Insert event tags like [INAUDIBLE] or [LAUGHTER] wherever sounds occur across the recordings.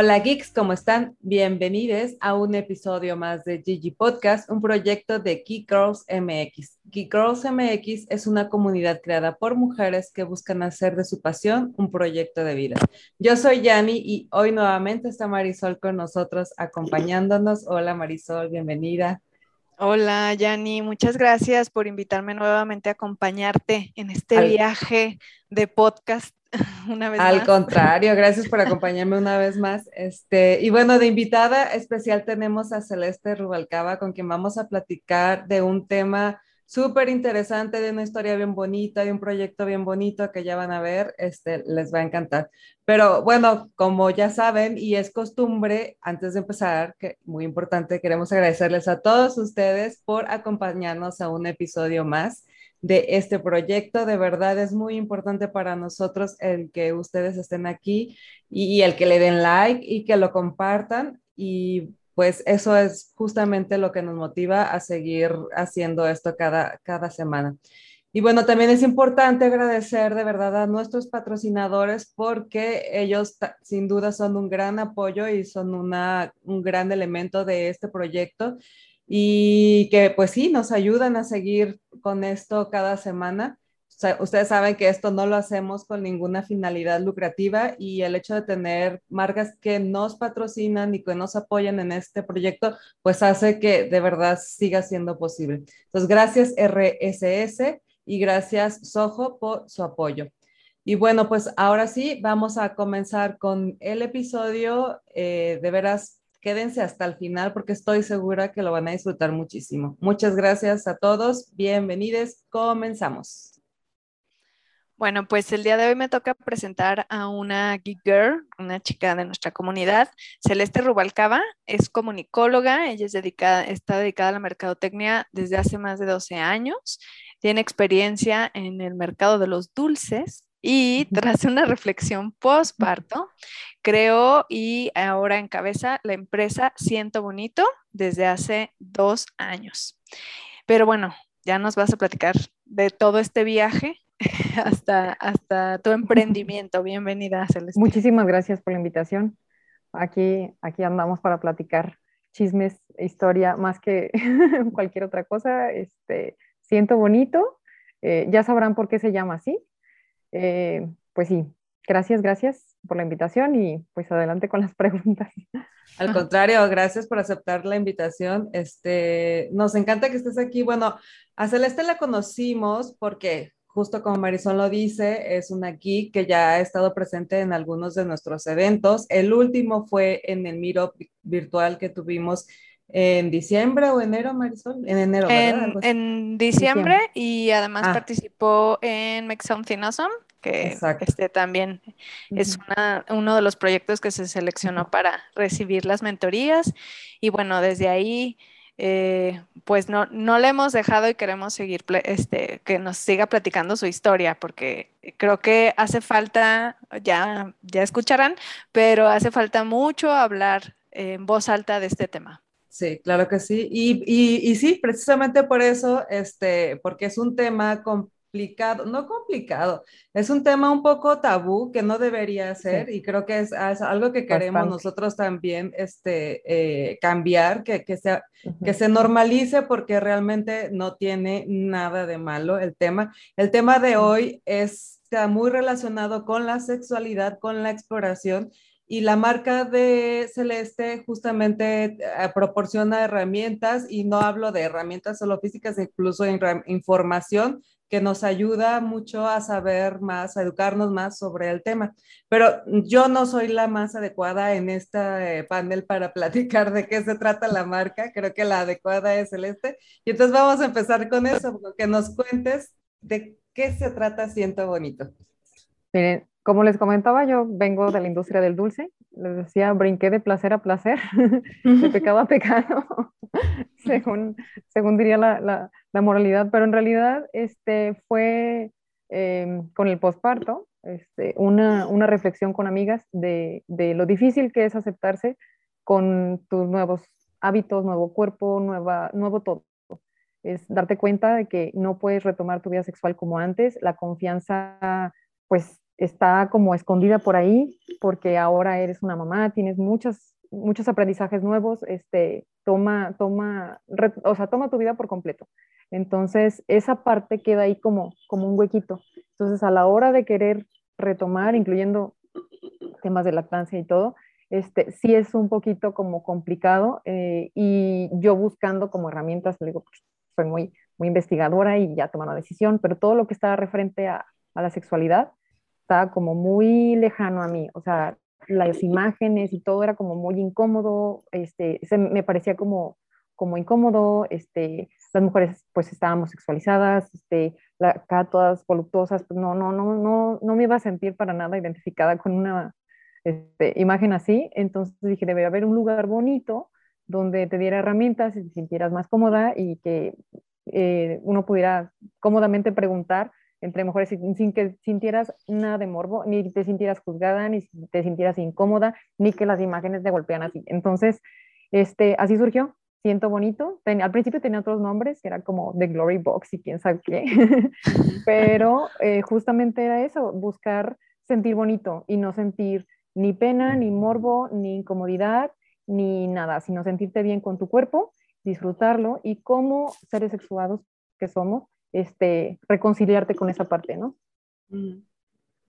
Hola geeks, ¿cómo están? Bienvenidos a un episodio más de Gigi Podcast, un proyecto de Geek Girls MX. Geek Girls MX es una comunidad creada por mujeres que buscan hacer de su pasión un proyecto de vida. Yo soy Yani y hoy nuevamente está Marisol con nosotros acompañándonos. Hola Marisol, bienvenida. Hola, Yani, muchas gracias por invitarme nuevamente a acompañarte en este viaje de podcast [LAUGHS] una vez Al contrario, gracias por [LAUGHS] acompañarme una vez más. Este, y bueno, de invitada especial tenemos a Celeste Rubalcaba, con quien vamos a platicar de un tema súper interesante, de una historia bien bonita, de un proyecto bien bonito que ya van a ver, este, les va a encantar. Pero bueno, como ya saben y es costumbre, antes de empezar, que muy importante, queremos agradecerles a todos ustedes por acompañarnos a un episodio más de este proyecto. De verdad es muy importante para nosotros el que ustedes estén aquí y, el que le den like y que lo compartan. Y pues eso es justamente lo que nos motiva a seguir haciendo esto cada, cada semana. Y bueno, también es importante agradecer de verdad a nuestros patrocinadores porque ellos sin duda son un gran apoyo y son una, un gran elemento de este proyecto y que pues sí, nos ayudan a seguir con esto cada semana. ustedes saben que esto no lo hacemos con ninguna finalidad lucrativa y el hecho de tener marcas que nos patrocinan y que nos apoyan en este proyecto, pues hace que de verdad siga siendo posible. Entonces, gracias RSS y gracias Soho por su apoyo. Y bueno, pues ahora sí, vamos a comenzar con el episodio. Eh, de veras, quédense hasta el final porque estoy segura que lo van a disfrutar muchísimo. Muchas gracias a todos, bienvenidos, comenzamos. Bueno, pues el día de hoy me toca presentar a una geek girl, una chica de nuestra comunidad, Celeste Rubalcaba, es comunicóloga, ella es dedicada, está dedicada a la mercadotecnia desde hace más de 12 años, tiene experiencia en el mercado de los dulces y tras una reflexión postparto, creó y ahora encabeza la empresa Siento Bonito desde hace dos años. Pero bueno, ya nos vas a platicar de todo este viaje [LAUGHS] hasta, hasta tu [LAUGHS] emprendimiento. Bienvenida, Celeste. Muchísimas gracias por la invitación. Aquí, aquí andamos para platicar chismes, historia, más que [LAUGHS] cualquier otra cosa. Este, siento bonito. Eh, ya sabrán por qué se llama así. Eh, pues sí, gracias, gracias por la invitación y pues adelante con las [LAUGHS] preguntas. Al contrario, gracias por aceptar la invitación. Este, nos encanta que estés aquí. Bueno, a Celeste la conocimos porque justo como Marisol lo dice, es una geek que ya ha estado presente en algunos de nuestros eventos. El último fue en el Miro virtual que tuvimos en diciembre o enero, Marisol, en enero. En, diciembre, y además ah. participó en Make Something Awesome, que este también es uno de los proyectos que se seleccionó para recibir las mentorías. Y bueno, desde ahí, eh, pues no, no le hemos dejado y queremos seguir, este, que nos siga platicando su historia, porque creo que hace falta, ya, ya escucharán, pero hace falta mucho hablar en voz alta de este tema. Sí, claro que sí. Y, y, y, sí, precisamente por eso, este, porque es un tema complicado, no complicado, es un tema un poco tabú que no debería ser y creo que es, algo que queremos nosotros también este, eh, cambiar, que, que, sea, que se normalice porque realmente no tiene nada de malo el tema. El tema de hoy es, está muy relacionado con la sexualidad, con la exploración y la marca de Celeste justamente eh, proporciona herramientas y no hablo de herramientas solo físicas, incluso información que nos ayuda mucho a saber más, a educarnos más sobre el tema. Pero yo no soy la más adecuada en este panel para [LAUGHS] platicar de qué se trata la marca. Creo que la adecuada es Celeste. Y entonces vamos a empezar con eso, que nos cuentes de qué se trata Siento Bonito. Miren, como les comentaba, yo vengo de la industria del dulce. Les decía, brinqué de placer a placer, [LAUGHS] de pecado a pecado, [LAUGHS] según, según diría la, la, moralidad. Pero en realidad este, fue em, con el posparto este, una, una, reflexión con amigas de, de, lo difícil que es aceptarse con tus nuevos hábitos, nuevo cuerpo, nueva, nuevo todo. Es darte cuenta de que no puedes retomar tu vida sexual como antes, la confianza pues está como escondida por ahí porque ahora eres una mamá, tienes muchos, muchos aprendizajes nuevos, este, toma, toma, o sea, toma tu vida por completo. Entonces, esa parte queda ahí como, como un huequito. Entonces, a la hora de querer retomar, incluyendo temas de lactancia y todo, este, sí es un poquito como complicado eh, y yo buscando como herramientas, le pues, soy muy, muy investigadora y ya tomé una decisión, pero todo lo que estaba referente a, a la sexualidad estaba como muy lejano a mí, o sea, las imágenes y todo era como muy incómodo, este, se, me parecía como, como incómodo, este, las mujeres pues estábamos sexualizadas, este, la, acá todas voluptuosas, pues no, no, no, no, no me iba a sentir para nada identificada con una este, imagen así, entonces dije, debe haber un lugar bonito donde te diera herramientas y te sintieras más cómoda y que eh, uno pudiera cómodamente preguntar entre mujeres sin, que sintieras nada de morbo, ni te sintieras juzgada, ni te sintieras incómoda, ni que las imágenes te golpean así. Entonces, este, así surgió. Siento bonito. al principio tenía otros nombres, que era como The Glory Box y quién sabe qué, [LAUGHS] pero eh, justamente era eso, buscar sentir bonito y no sentir ni pena, ni morbo, ni incomodidad, ni nada, sino sentirte bien con tu cuerpo, disfrutarlo y como seres sexuados que somos, este, reconciliarte con esa parte, ¿no?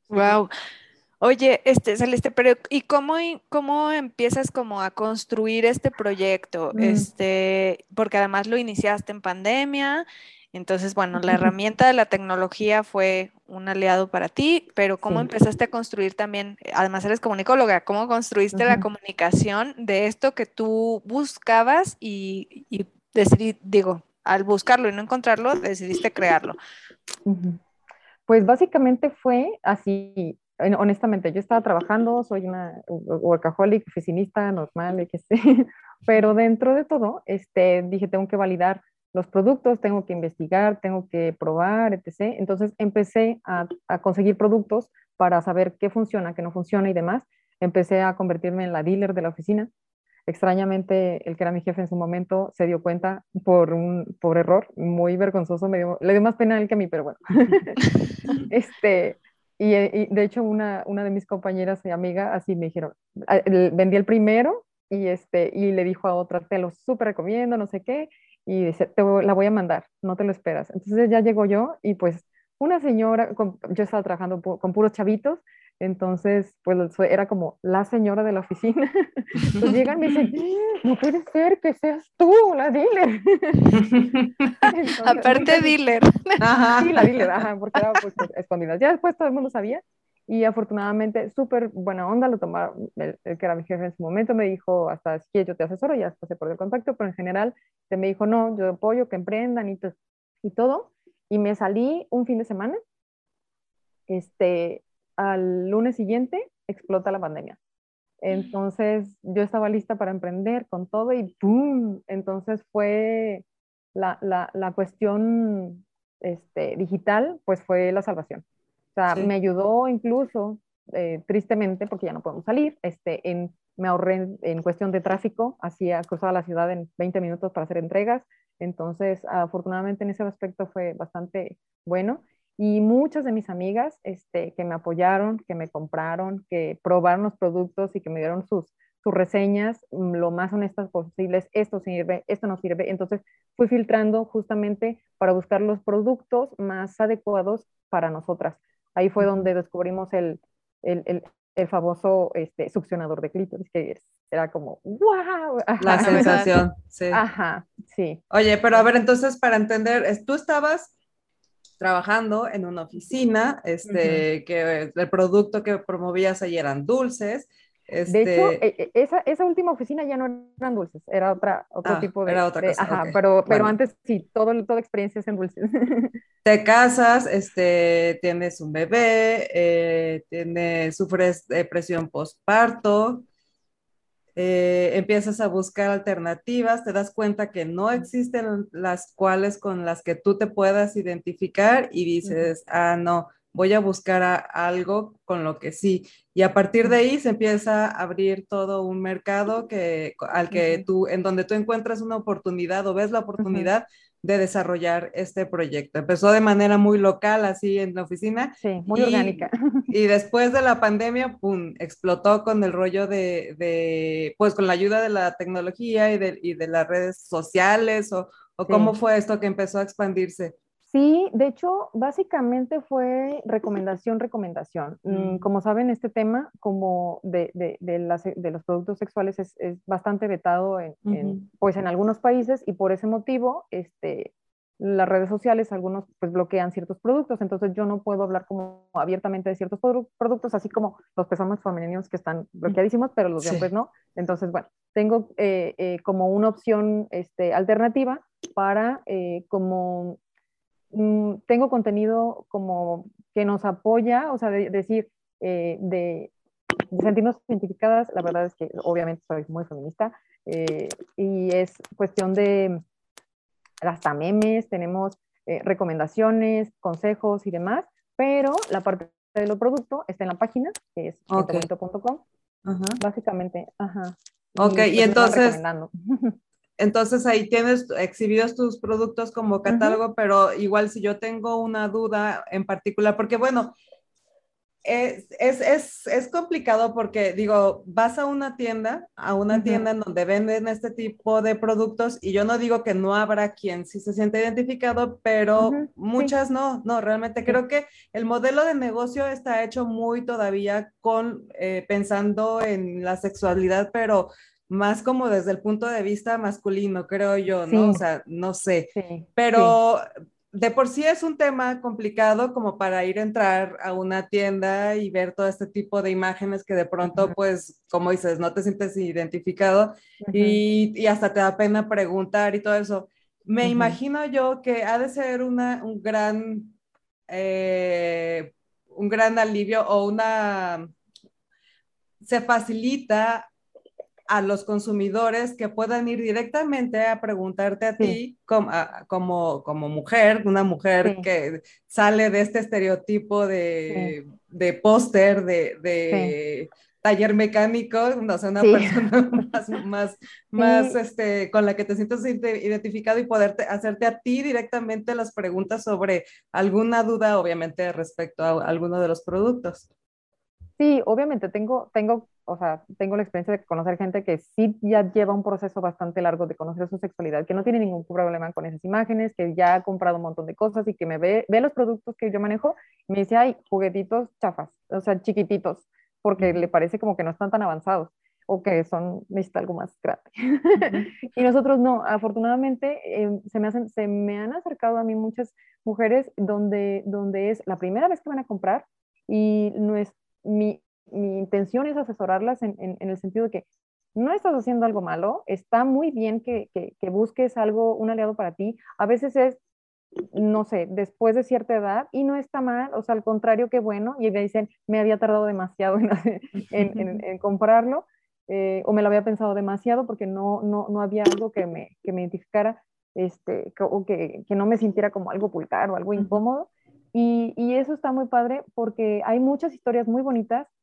Wow. Mm. Oye, este, Celeste, pero ¿y cómo, cómo empiezas como a construir este proyecto? Mm. Este, porque además lo iniciaste en pandemia, entonces, bueno, la [LAUGHS] herramienta de la tecnología fue un aliado para ti, pero ¿cómo empezaste a construir también, además eres comunicóloga, cómo construiste la comunicación de esto que tú buscabas y, y decidí, digo, al buscarlo y no encontrarlo, decidiste crearlo? Pues básicamente fue así, honestamente, yo estaba trabajando, soy una workaholic, oficinista, normal, que [LAUGHS] sé, pero dentro de todo, este, dije, tengo que validar los productos, tengo que investigar, tengo que probar, etc. Entonces empecé a, a conseguir productos para saber qué funciona, qué no funciona y demás. Empecé a convertirme en la dealer de la oficina extrañamente el que era mi jefe en su momento se dio cuenta por un por error muy vergonzoso me dio, le dio más pena a él que a mí pero bueno. [LAUGHS] [LAUGHS] Este y, de hecho una, una de mis compañeras y amiga así me dijeron ah, vendí el primero y este y le dijo a otra te lo súper recomiendo no sé qué y dice te la voy a mandar no te lo esperas entonces ya llegó yo y pues una señora yo estaba trabajando con puros chavitos entonces, pues era como la señora de la oficina. Entonces llegan y me dicen, no puede ser que seas tú la dealer. [LAUGHS] Aparte dealer. Ajá. Sí, la dealer, ajá, porque era pues, escondida. Ya después todo el mundo sabía y afortunadamente súper buena onda, lo tomaron, el, que era mi jefe en su momento me dijo, hasta si yo te asesoro, ya pasé por el contacto, pero en general se me dijo, no, yo apoyo que emprendan y, y todo. Y me salí un fin de semana, este, al lunes siguiente explota la pandemia. Entonces yo estaba lista para emprender con todo y ¡pum! Entonces fue la, la, la cuestión este, digital, pues fue la salvación. O sea, me ayudó incluso, eh, tristemente, porque ya no podemos salir, este, en, me ahorré en, cuestión de tráfico, hacía cruzaba la ciudad en 20 minutos para hacer entregas. Entonces, afortunadamente en ese aspecto fue bastante bueno y muchas de mis amigas este, que me apoyaron, que me compraron, que probaron los productos y que me dieron sus, sus reseñas mm, lo más honestas posibles, esto sirve, esto no sirve. Entonces fui filtrando justamente para buscar los productos más adecuados para nosotras. Ahí fue donde descubrimos el, el, el, el famoso este, succionador de clítoris, que era como, wow. [LAUGHS] La sensación, sí. Ajá, sí. Oye, pero a ver, entonces para entender, tú estabas trabajando en una oficina, este, que el producto que promovías ahí eran dulces. Este... De hecho, e, e, esa, esa, última oficina ya no eran dulces, era otra, otro ah, tipo de... Era otra cosa. ajá, pero, pero antes sí, todo, toda experiencia es en dulces. [LAUGHS] Te casas, este, tienes un bebé, eh, tienes, sufres depresión postparto, eh, empiezas a buscar alternativas, te das cuenta que no existen las cuales con las que tú te puedas identificar y dices, ah, no, voy a buscar algo con lo que sí. Y a partir de ahí se empieza a abrir todo un mercado que, al que tú, en donde tú encuentras una oportunidad o ves la oportunidad de desarrollar este proyecto? Empezó de manera muy local, así en la oficina. Sí, muy orgánica. [LAUGHS] Y después de la pandemia, ¡pum!, explotó con el rollo de, de pues con la ayuda de la tecnología y de, y de las redes sociales, o, o cómo fue esto que empezó a expandirse. Sí, de hecho, básicamente fue recomendación, recomendación. Mm, mm. Como saben, este tema como de, de, de, los productos sexuales es, es bastante vetado en, pues en algunos países y por ese motivo este, las redes sociales, algunos pues bloquean ciertos productos, entonces yo no puedo hablar como abiertamente de ciertos productos, así como los pezones femeninos que están bloqueadísimos, pero los de hombres no. Entonces, bueno, tengo eh, eh, como una opción este, alternativa para eh, como Mm, tengo contenido como que nos apoya, o sea, de, decir, eh, de, sentirnos identificadas, la verdad es que obviamente soy muy feminista eh, y es cuestión de hasta memes, tenemos eh, recomendaciones, consejos y demás, pero la parte de lo producto está en la página, que es okay. básicamente, ajá. Ok, y, pues, entonces, [LAUGHS] Entonces ahí tienes exhibidos tus productos como catálogo, pero igual si yo tengo una duda en particular, porque bueno, es, es, es, complicado porque digo, vas a una tienda, a una tienda en donde venden este tipo de productos y yo no digo que no habrá quien sí se siente identificado, pero muchas no, no, realmente creo que el modelo de negocio está hecho muy todavía con, eh, pensando en la sexualidad, pero más como desde el punto de vista masculino, creo yo, ¿no? O sea, no sé. Pero de por sí es un tema complicado como para ir a entrar a una tienda y ver todo este tipo de imágenes que de pronto, pues, como dices, no te sientes identificado y, hasta te da pena preguntar y todo eso. Me imagino yo que ha de ser una, un gran, eh, un gran alivio o una, se facilita a los consumidores que puedan ir directamente a preguntarte a ti como, como, como, mujer, una mujer que sale de este estereotipo de, de póster, de, de taller mecánico, no sea, una persona [LAUGHS] más, más, más este, con la que te sientas identificado y poderte hacerte a ti directamente las preguntas sobre alguna duda, obviamente, respecto a alguno de los productos. Sí, obviamente tengo, tengo, o sea, tengo la experiencia de conocer gente que sí ya lleva un proceso bastante largo de conocer su sexualidad, que no tiene ningún problema con esas imágenes, que ya ha comprado un montón de cosas y que me ve, ve los productos que yo manejo y me dice, ay, juguetitos chafas, o sea, chiquititos, porque le parece como que no están tan avanzados o que son, necesita algo más grande. [LAUGHS] y nosotros no, afortunadamente em, se, me hacen, se me han acercado a mí muchas mujeres donde, donde es la primera vez que van a comprar y nuestro mi, intención es asesorarlas en, el sentido de que no estás haciendo algo malo, está muy bien que, busques algo, un aliado para ti. A veces es, no sé, después de cierta edad y no está mal, o sea, al contrario, qué bueno. Y me dicen, me había tardado demasiado en, [LAUGHS] comprarlo eh, o me lo había pensado demasiado porque no, no, había algo que me, me identificara este, o que, que, no me sintiera como algo vulgar o algo incómodo. Y, eso está muy padre porque hay muchas historias muy bonitas que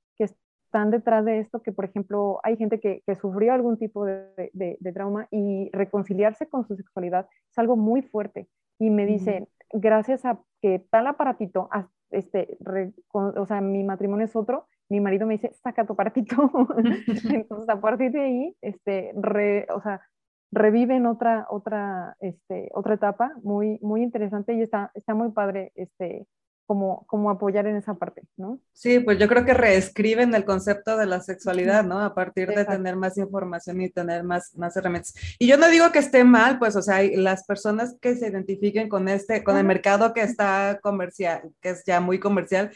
están detrás de esto, que por ejemplo hay gente que, sufrió algún tipo de, trauma y reconciliarse con su sexualidad es algo muy fuerte. Y me dicen, gracias a que tal aparatito, este, o sea, mi matrimonio es otro, mi marido me dice, saca tu aparatito. [LAUGHS] [LAUGHS] Entonces, a partir de ahí, este, o sea, reviven otra, otra, este, otra etapa muy, muy interesante y está, está muy padre este, como, como apoyar en esa parte, ¿no? Sí, pues yo creo que reescriben el concepto de la sexualidad, ¿no? A partir de tener más información y tener más, más herramientas. Y yo no digo que esté mal, pues, o sea, las personas que se identifiquen con este, con el mercado que está comercial, que es ya muy comercial,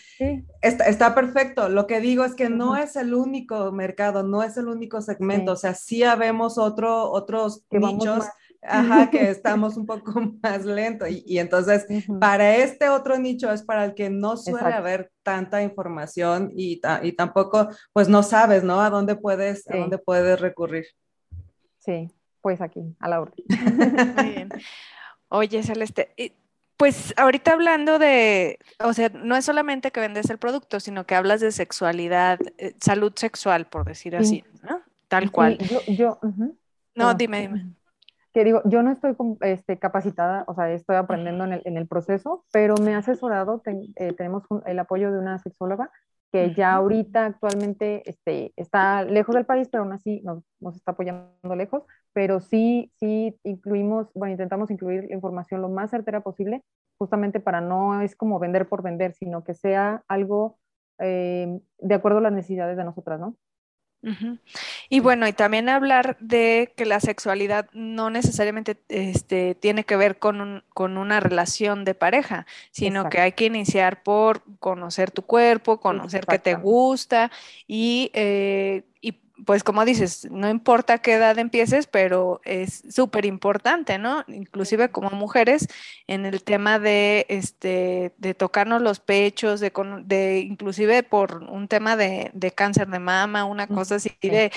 está, está, perfecto. Lo que digo es que no es el único mercado, no es el único segmento, o sea, sí habemos otro, otros nichos Ajá, que estamos un poco [LAUGHS] más lento. Y, entonces, para este otro nicho es para el que no suele haber tanta información y, y, tampoco, pues no sabes, ¿no? A dónde puedes, a dónde puedes recurrir. Sí, pues aquí, a la hora. Muy bien. Oye, Celeste, pues ahorita hablando de, o sea, no es solamente que vendes el producto, sino que hablas de sexualidad, eh, salud sexual, por decir así, ¿no? Tal cual. yo, No, dime, dime. Que digo, yo no estoy este, capacitada, o sea, estoy aprendiendo en el, en el proceso, pero me ha asesorado, eh, tenemos el apoyo de una sexóloga que ya ahorita actualmente este, está lejos del país, pero aún así nos, nos, está apoyando lejos, pero sí, sí incluimos, bueno, intentamos incluir la información lo más certera posible, justamente para no es como vender por vender, sino que sea algo eh, de acuerdo a las necesidades de nosotras, ¿no? Y bueno, y también hablar de que la sexualidad no necesariamente este, tiene que ver con, con una relación de pareja, sino que hay que iniciar por conocer tu cuerpo, conocer qué te gusta y, eh, y pues como dices, no importa qué edad empieces, pero es súper importante, ¿no? Inclusive como mujeres, en el tema de, este, de tocarnos los pechos, de, de inclusive por un tema de, de cáncer de mama, una cosa así, de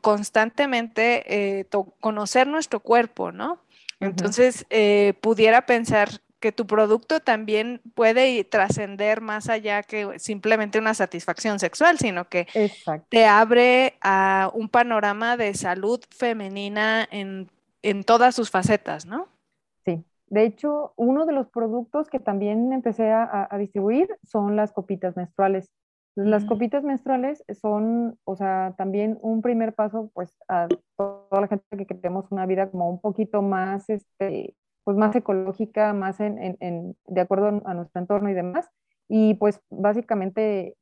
constantemente eh, conocer nuestro cuerpo, ¿no? Entonces, eh, pudiera pensar que tu producto también puede trascender más allá que simplemente una satisfacción sexual, sino que te abre a un panorama de salud femenina en, todas sus facetas, ¿no? Sí. De hecho, uno de los productos que también empecé a, distribuir son las copitas menstruales. Las mm. copitas menstruales son, o sea, también un primer paso, pues, a toda la gente que queremos una vida como un poquito más, este, pues más ecológica, más en, en, de acuerdo a nuestro entorno y demás. Y pues básicamente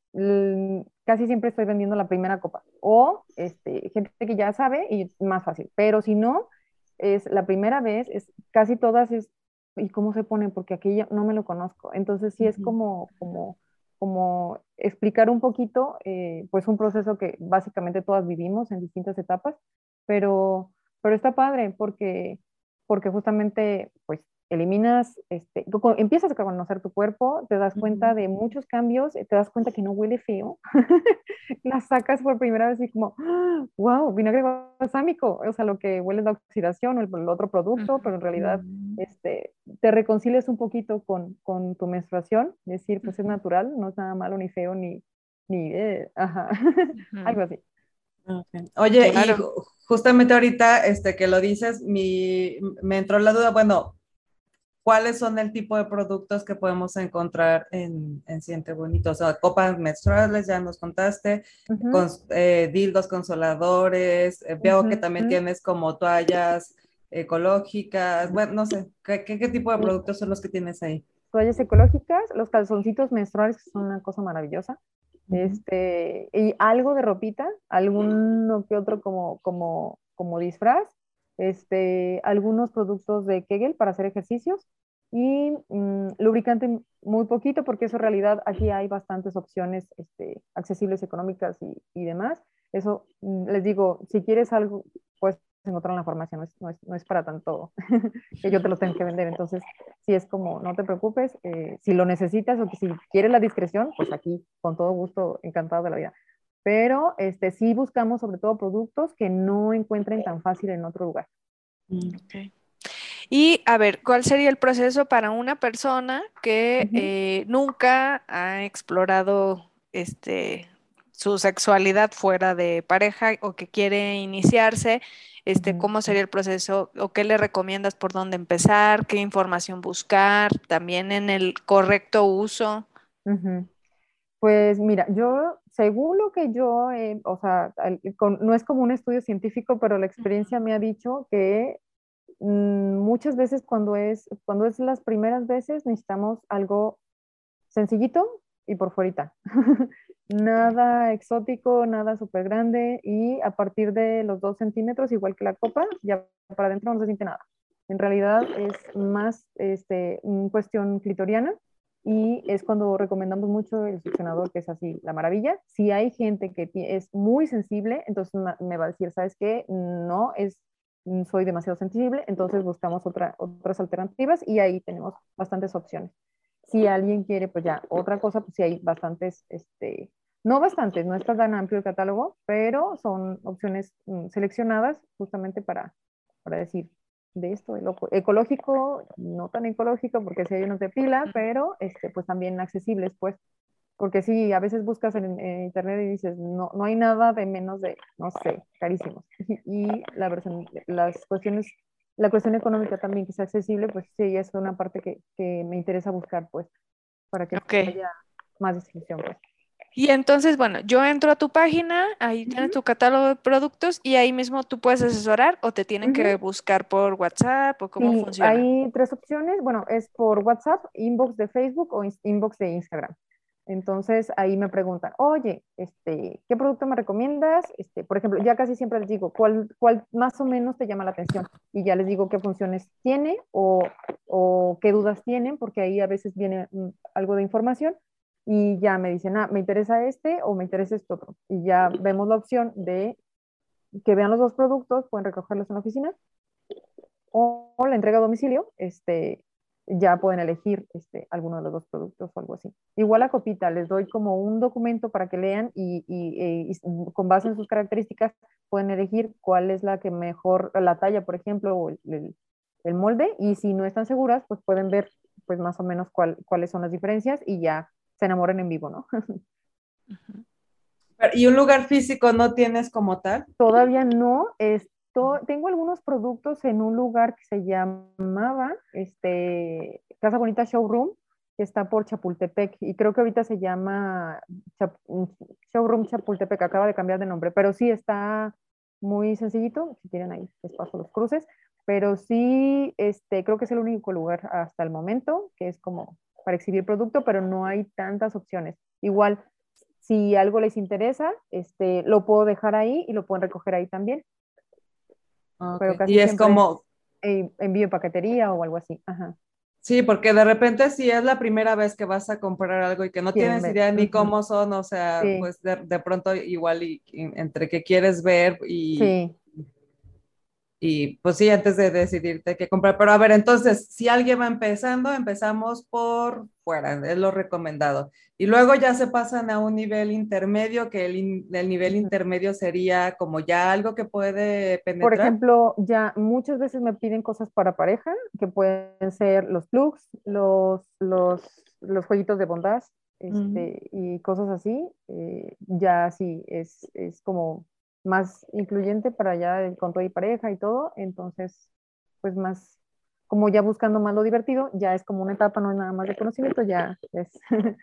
casi siempre estoy vendiendo la primera copa. O este, gente que ya sabe y más fácil. Pero si no, es la primera vez, es casi todas es, ¿y cómo se pone? Porque aquí no me lo conozco. Entonces sí es como, como, como explicar un poquito, eh, pues un proceso que básicamente todas vivimos en distintas etapas, pero, pero está padre porque porque justamente pues eliminas, este, empiezas a conocer tu cuerpo, te das cuenta de muchos cambios, te das cuenta que no huele feo, [LAUGHS] la sacas por primera vez y como, [GASPS] wow, vinagre balsámico, o sea, lo que huele es la oxidación o el, otro producto, pero en realidad este, te reconcilias un poquito con, con tu menstruación, decir, pues es natural, no es nada malo ni feo ni, ni eh, ajá, [LAUGHS] algo así. Oye, y justamente ahorita este, que lo dices, mi, me entró la duda, bueno, ¿cuáles son el tipo de productos que podemos encontrar en, en Siente Bonito? O sea, copas menstruales, ya nos contaste, con, eh, dildos consoladores, eh, veo que también tienes como toallas ecológicas, bueno, no sé, ¿qué, ¿qué, tipo de productos son los que tienes ahí? Toallas ecológicas, los calzoncitos menstruales, que son una cosa maravillosa. Este, y algo de ropita, alguno que otro como, como, como disfraz, este, algunos productos de Kegel para hacer ejercicios y mm, lubricante muy poquito porque eso en realidad aquí hay bastantes opciones este, accesibles económicas y, y demás. Eso mm, les digo, si quieres algo, pues encontrar la farmacia, no es, no es, no es para tanto [LAUGHS] que yo te lo tengo que vender. [LAUGHS] Entonces, si es como, no te preocupes, eh, si lo necesitas o que si quieres la discreción, pues aquí, con todo gusto, encantado de la vida. Pero este, sí buscamos sobre todo productos que no encuentren tan fácil en otro lugar. Mm, okay. Y a ver, ¿cuál sería el proceso para una persona que eh, nunca ha explorado este, su sexualidad fuera de pareja o que quiere iniciarse este, cómo sería el proceso o qué le recomiendas por dónde empezar, qué información buscar, también en el correcto uso. Pues mira, yo, según lo que yo, o sea, no es como un estudio científico, pero la experiencia me ha dicho que mm, muchas veces cuando es, cuando es las primeras veces necesitamos algo sencillito y por fuera. [LAUGHS] nada exótico, nada súper grande y a partir de los dos centímetros, igual que la copa, ya para adentro no se siente nada. En realidad es más este, cuestión clitoriana y es cuando recomendamos mucho el succionador, que es así, la maravilla. Si hay gente que es muy sensible, entonces me va a decir, ¿sabes qué? No, es, soy demasiado sensible, entonces buscamos otra, otras alternativas y ahí tenemos bastantes opciones. Si alguien quiere, pues ya, otra cosa, pues sí hay bastantes, este, no bastantes, no está tan amplio el catálogo, pero son opciones mm, seleccionadas justamente para, para decir de esto, ecológico, no tan ecológico, porque si hay unos de pila, pero este, pues también accesibles, pues, porque si a veces buscas en, internet y dices, no, no hay nada de menos de, no sé, carísimos. [LAUGHS] Y la versión, las cuestiones la cuestión económica también que sea accesible, pues sí, es una parte que, que me interesa buscar, pues, para que haya más distribución, pues. Y entonces, bueno, yo entro a tu página, ahí tienes tu catálogo de productos y ahí mismo tú puedes asesorar o te tienen que buscar por WhatsApp o cómo funciona. Hay tres opciones, bueno, es por WhatsApp, inbox de Facebook o inbox de Instagram. Entonces ahí me preguntan, oye, este, ¿qué producto me recomiendas? Este, por ejemplo, ya casi siempre les digo, ¿cuál, ¿cuál más o menos te llama la atención? Y ya les digo qué funciones tiene o, o qué dudas tienen, porque ahí a veces viene mm, algo de información y ya me dicen, ah, me interesa este o me interesa este otro. Y ya vemos la opción de que vean los dos productos, pueden recogerlos en la oficina o, la entrega a domicilio, este, ya pueden elegir este, alguno de los dos productos o algo así. Igual a Copita, les doy como un documento para que lean y, y, y, con base en sus características pueden elegir cuál es la que mejor, la talla, por ejemplo, o el, el, molde, y si no están seguras, pues pueden ver pues más o menos cuál, cuáles son las diferencias y ya se enamoren en vivo, ¿no? [LAUGHS] ¿Y un lugar físico no tienes como tal? Todavía no. Tengo algunos productos en un lugar que se llamaba este, Casa Bonita Showroom, que está por Chapultepec, y creo que ahorita se llama Showroom Chapultepec, acaba de cambiar de nombre, pero sí está muy sencillito, si tienen ahí espacio los cruces, pero sí, este, creo que es el único lugar hasta el momento que es como para exhibir producto, pero no hay tantas opciones. Igual, si algo les interesa, este, lo puedo dejar ahí y lo pueden recoger ahí también. Y es como... Envío paquetería o algo así. Sí, porque de repente si es la primera vez que vas a comprar algo y que no tienes idea ni cómo son, o sea, pues de, de, pronto igual y, entre que quieres ver y, sí y pues sí, antes de decidirte qué comprar. Pero a ver, entonces, si alguien va empezando, empezamos por fuera, es lo recomendado. Y luego ya se pasan a un nivel intermedio, que el, el nivel intermedio sería como ya algo que puede penetrar. Por ejemplo, ya muchas veces me piden cosas para pareja, que pueden ser los plugs, los, los, los jueguitos de bondage, este, y cosas así. Eh, ya sí, es, es como más incluyente para ya con todo y pareja y todo, entonces, pues más, como ya buscando más lo divertido, ya es como una etapa, no es nada más de conocimiento, ya es [LAUGHS]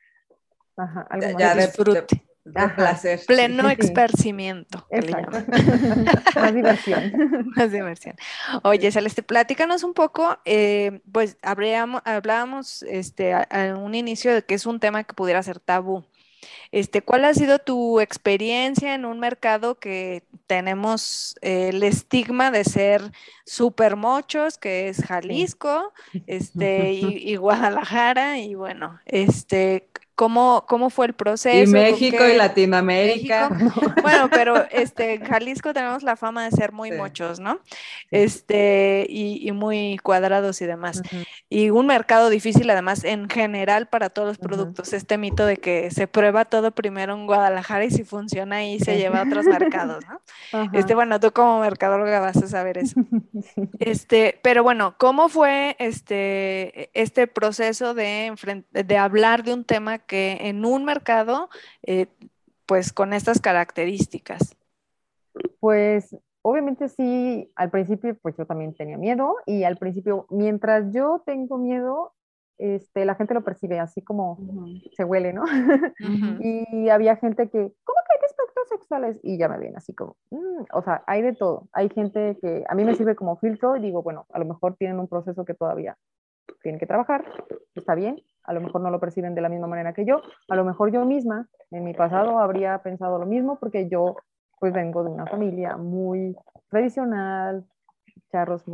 ajá, algo más ya de, disfrute. De, placer. Pleno esparcimiento. [LAUGHS] más diversión. [LAUGHS] más diversión. Oye, Celeste, platícanos un poco, eh, pues habríamos, hablábamos este, a, un inicio de que es un tema que pudiera ser tabú. Este, ¿Cuál ha sido tu experiencia en un mercado que tenemos el estigma de ser súper mochos, que es Jalisco, [LAUGHS] este, y, Guadalajara, y bueno, este, ¿Cómo, ¿Cómo fue el proceso? Y México y Latinoamérica. [LAUGHS] Bueno, pero este, en Jalisco tenemos la fama de ser muy muchos, ¿no? Este, y, muy cuadrados y demás. Y un mercado difícil, además, en general para todos los productos. Este mito de que se prueba todo primero en Guadalajara y si funciona ahí se lleva a otros mercados, ¿no? [LAUGHS] Este, bueno, tú como mercadóloga vas a saber eso. [LAUGHS] Este, pero bueno, ¿cómo fue este, este proceso de, de hablar de un tema que en un mercado, eh, pues con estas características? Pues obviamente sí, al principio pues yo también tenía miedo y al principio, mientras yo tengo miedo, este, la gente lo percibe así como se huele, ¿no? [LAUGHS] y había gente que, ¿cómo que hay aspectos sexuales? Y ya me ven así como, mm", o sea, hay de todo. Hay gente que a mí me sirve como filtro y digo, bueno, a lo mejor tienen un proceso que todavía tienen que trabajar, está bien, a lo mejor no lo perciben de la misma manera que yo, a lo mejor yo misma en mi pasado habría pensado lo mismo porque yo pues vengo de una familia muy tradicional, charros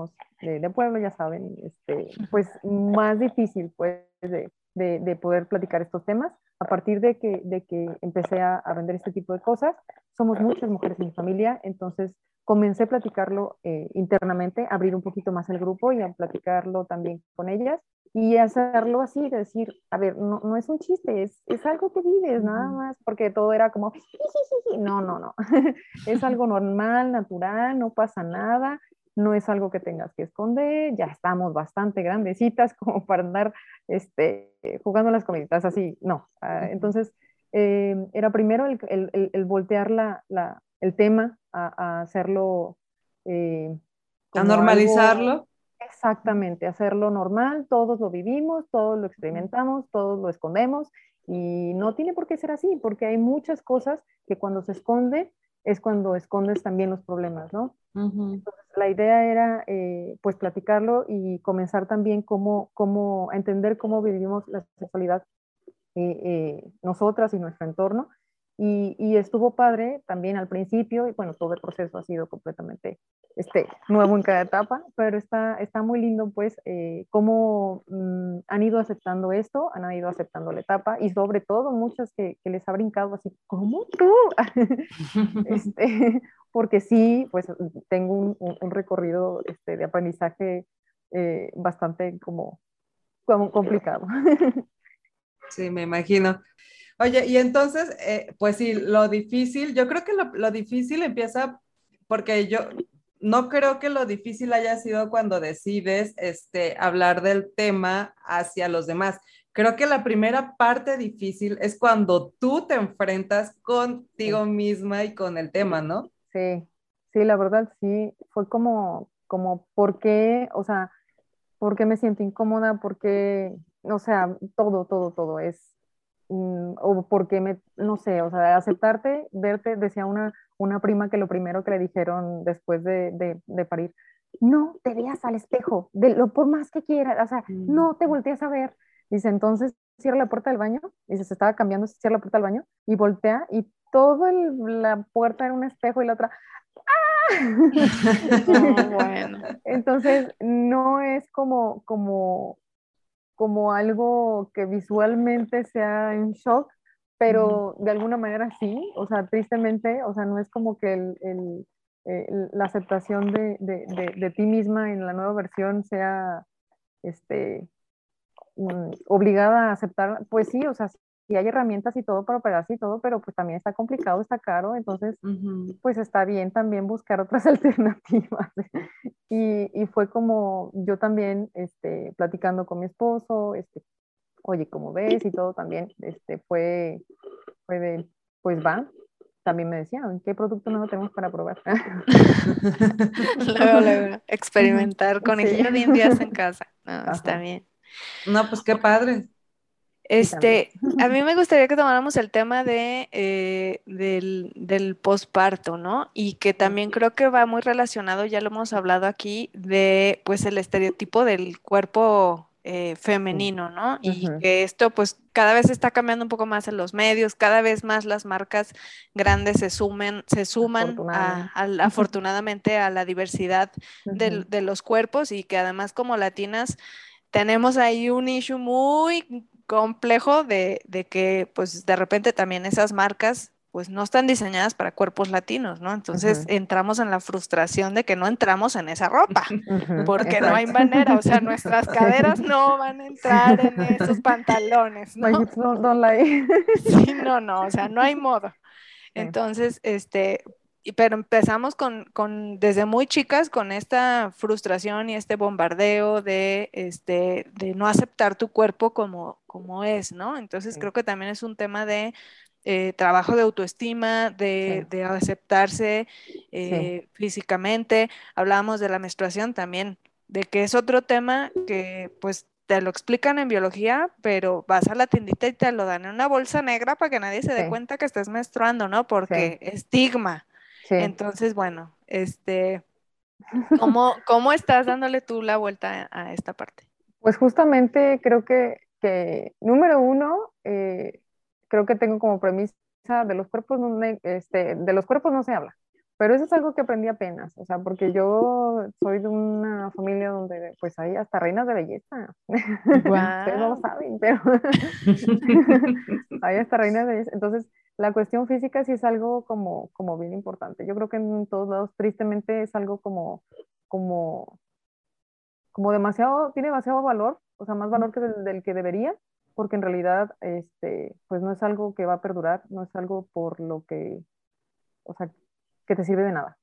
de, de pueblo, ya saben, este, pues más difícil pues de, de, de, poder platicar estos temas. A partir de que, de que empecé a, a vender este tipo de cosas, somos muchas mujeres en mi familia, entonces comencé a platicarlo eh, internamente, abrir un poquito más el grupo y a platicarlo también con ellas y hacerlo así, decir, a ver, no, no es un chiste, es, es, algo que vives nada más, porque todo era como, no, no, no, [LAUGHS] es algo normal, natural, no pasa nada, no es algo que tengas que esconder, ya estamos bastante grandecitas [LAUGHS] como para andar este, jugando las comiditas así, no. Ah, entonces, eh, era primero el, el, el voltear la, la, el tema a, hacerlo... Eh, a normalizarlo. Exactamente, hacerlo normal, todos lo vivimos, todos lo experimentamos, todos lo escondemos y no tiene por qué ser así, porque hay muchas cosas que cuando se esconde es cuando escondes también los problemas, ¿no? Entonces, la idea era eh, pues platicarlo y comenzar también cómo, cómo, a entender cómo vivimos la sexualidad eh, eh, nosotras y nuestro entorno y, estuvo padre también al principio, y bueno, todo el proceso ha sido completamente este, nuevo en cada etapa, pero está, está muy lindo pues eh, cómo mm, han ido aceptando esto, han ido aceptando la etapa y sobre todo muchas que, que les ha brincado así, ¿cómo tú? [LAUGHS] este, porque sí, pues tengo un, un recorrido este, de aprendizaje eh, bastante como, como complicado. [LAUGHS] sí, me imagino. Oye, y entonces, eh, pues sí, lo difícil, yo creo que lo, difícil empieza porque yo no creo que lo difícil haya sido cuando decides este, hablar del tema hacia los demás. Creo que la primera parte difícil es cuando tú te enfrentas contigo misma y con el tema, ¿no? Sí, sí, la verdad sí, fue como, como, ¿por qué? O sea, ¿por qué me siento incómoda? ¿Por qué? O sea, todo, todo, todo es, Mm, o porque me, no sé, o sea, aceptarte, verte, decía una, una prima que lo primero que le dijeron después de, de, parir, no te veas al espejo, de lo por más que quieras, o sea, no te mm. volteas a ver. Dice, entonces cierra la puerta del baño, dice, se estaba cambiando, cierra la puerta del baño y voltea y toda la puerta era un espejo y la otra, ¡ah! [LAUGHS] [LAUGHS] bueno. Entonces, no es como, como, como algo que visualmente sea en shock, pero de alguna manera sí, o sea, tristemente, o sea, no es como que el, eh, la aceptación de, de, de, ti misma en la nueva versión sea este, mm, obligada a aceptar, pues sí, o sea, y hay herramientas y todo para operarse y todo, pero pues también está complicado, está caro, entonces pues está bien también buscar otras [LAUGHS] alternativas. y, y, fue como yo también este, platicando con mi esposo, este, oye, ¿cómo ves? Y todo también, este, fue, fue de, pues va, también me decían, ¿qué producto nuevo tenemos para probar? [LAUGHS] luego, luego, experimentar con sí. de indias en [LAUGHS] casa. No, está bien. No, pues qué padre. Este, a mí me gustaría que tomáramos el tema de, eh, del, del posparto, ¿no? Y que también creo que va muy relacionado, ya lo hemos hablado aquí, de pues el estereotipo del cuerpo eh, femenino, ¿no? Y que esto pues cada vez está cambiando un poco más en los medios, cada vez más las marcas grandes se sumen, se suman afortunadamente. a la diversidad de los cuerpos y que además como latinas tenemos ahí un issue muy complejo de, que pues de repente también esas marcas pues no están diseñadas para cuerpos latinos, ¿no? Entonces entramos en la frustración de que no entramos en esa ropa, [LAUGHS] porque no hay manera, o sea, nuestras caderas [LAUGHS] no van a entrar en esos [LAUGHS] pantalones, ¿no? sí, no, no, o sea, no hay modo. Entonces, este, pero empezamos con, con, desde muy chicas con esta frustración y este bombardeo de, este, de no aceptar tu cuerpo como, como es, ¿no? Entonces creo que también es un tema de eh, trabajo de autoestima, de, de aceptarse eh, físicamente. Hablábamos de la menstruación también, de que es otro tema que pues te lo explican en biología, pero vas a la tiendita y te lo dan en una bolsa negra para que nadie se dé cuenta que estás menstruando, ¿no? Porque estigma. Entonces, bueno, este, [LAUGHS] ¿cómo, ¿cómo estás dándole tú la vuelta a esta parte? Pues justamente creo que, que número uno, eh, creo que tengo como premisa de los cuerpos no, este, de los cuerpos no se habla. Pero eso es algo que aprendí apenas, o sea, porque yo soy de una familia donde pues hay hasta reinas de belleza. [LAUGHS] Ustedes no lo saben, pero [LAUGHS] hay hasta reinas de belleza. Entonces, la cuestión física sí es algo como, como bien importante. Yo creo que en todos lados, tristemente, es algo como, como, como demasiado, tiene demasiado valor, o sea, más valor que del, que debería, porque en realidad, este, pues no es algo que va a perdurar, no es algo por lo que, o sea, que te sirve de nada.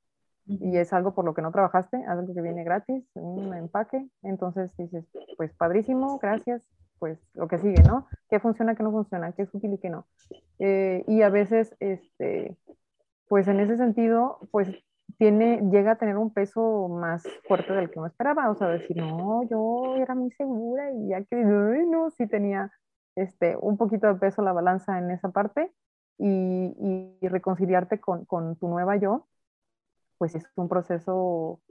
Y es algo por lo que no trabajaste, algo que viene gratis, un empaque. Entonces dices, pues padrísimo, gracias, pues lo que sigue, ¿no? ¿Qué funciona, qué no funciona, qué es útil y qué no? Eh, y a veces, este, pues en ese sentido, pues tiene, llega a tener un peso más fuerte del que no esperaba, o sea, decir, no, yo era muy segura y ya que, no, sí tenía este, un poquito de peso la balanza en esa parte y, y reconciliarte con, con, tu nueva yo, pues es un proceso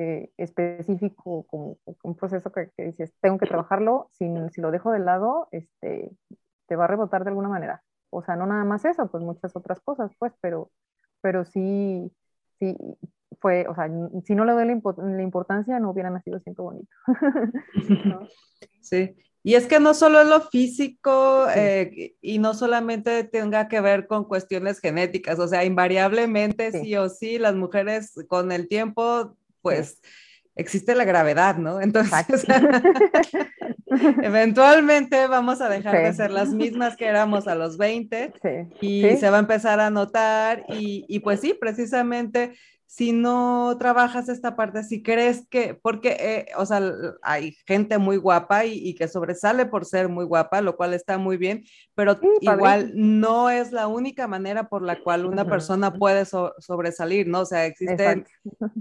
eh, específico, como, un proceso que, que, dices, tengo que trabajarlo, si, si lo dejo de lado, este, te va a rebotar de alguna manera. O sea, no nada más eso, pues muchas otras cosas, pues, pero, pero sí, sí, fue, o sea, si no le doy la, importancia, no hubiera nacido siento bonito. [LAUGHS] [LAUGHS] Sí, y es que no solo es lo físico eh, y no solamente tenga que ver con cuestiones genéticas, o sea, invariablemente sí, o sí, las mujeres con el tiempo, pues existe la gravedad, ¿no? [LAUGHS] Entonces, [LAUGHS] eventualmente vamos a dejar de ser las mismas que éramos a los 20 y se va a empezar a notar y, y pues sí, precisamente si no trabajas esta parte, si crees que, porque, eh, o sea, hay gente muy guapa y, que sobresale por ser muy guapa, lo cual está muy bien, pero igual no es la única manera por la cual una persona puede sobresalir, ¿no? O sea, existen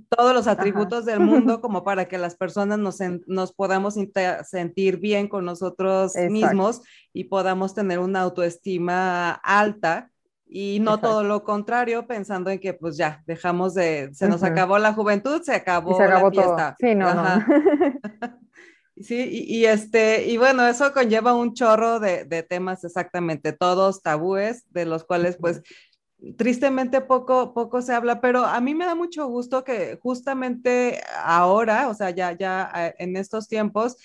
todos los atributos del mundo [LAUGHS] como para que las personas nos, nos podamos sentir bien con nosotros mismos y podamos tener una autoestima alta y no todo lo contrario, pensando en que pues ya, dejamos de, se nos acabó la juventud, se acabó, la fiesta. Sí, no, no. [LAUGHS] [LAUGHS] Sí, y, este, y bueno, eso conlleva un chorro de, de, temas exactamente, todos tabúes, de los cuales pues tristemente poco, poco se habla, pero a mí me da mucho gusto que justamente ahora, o sea, ya, ya en estos tiempos,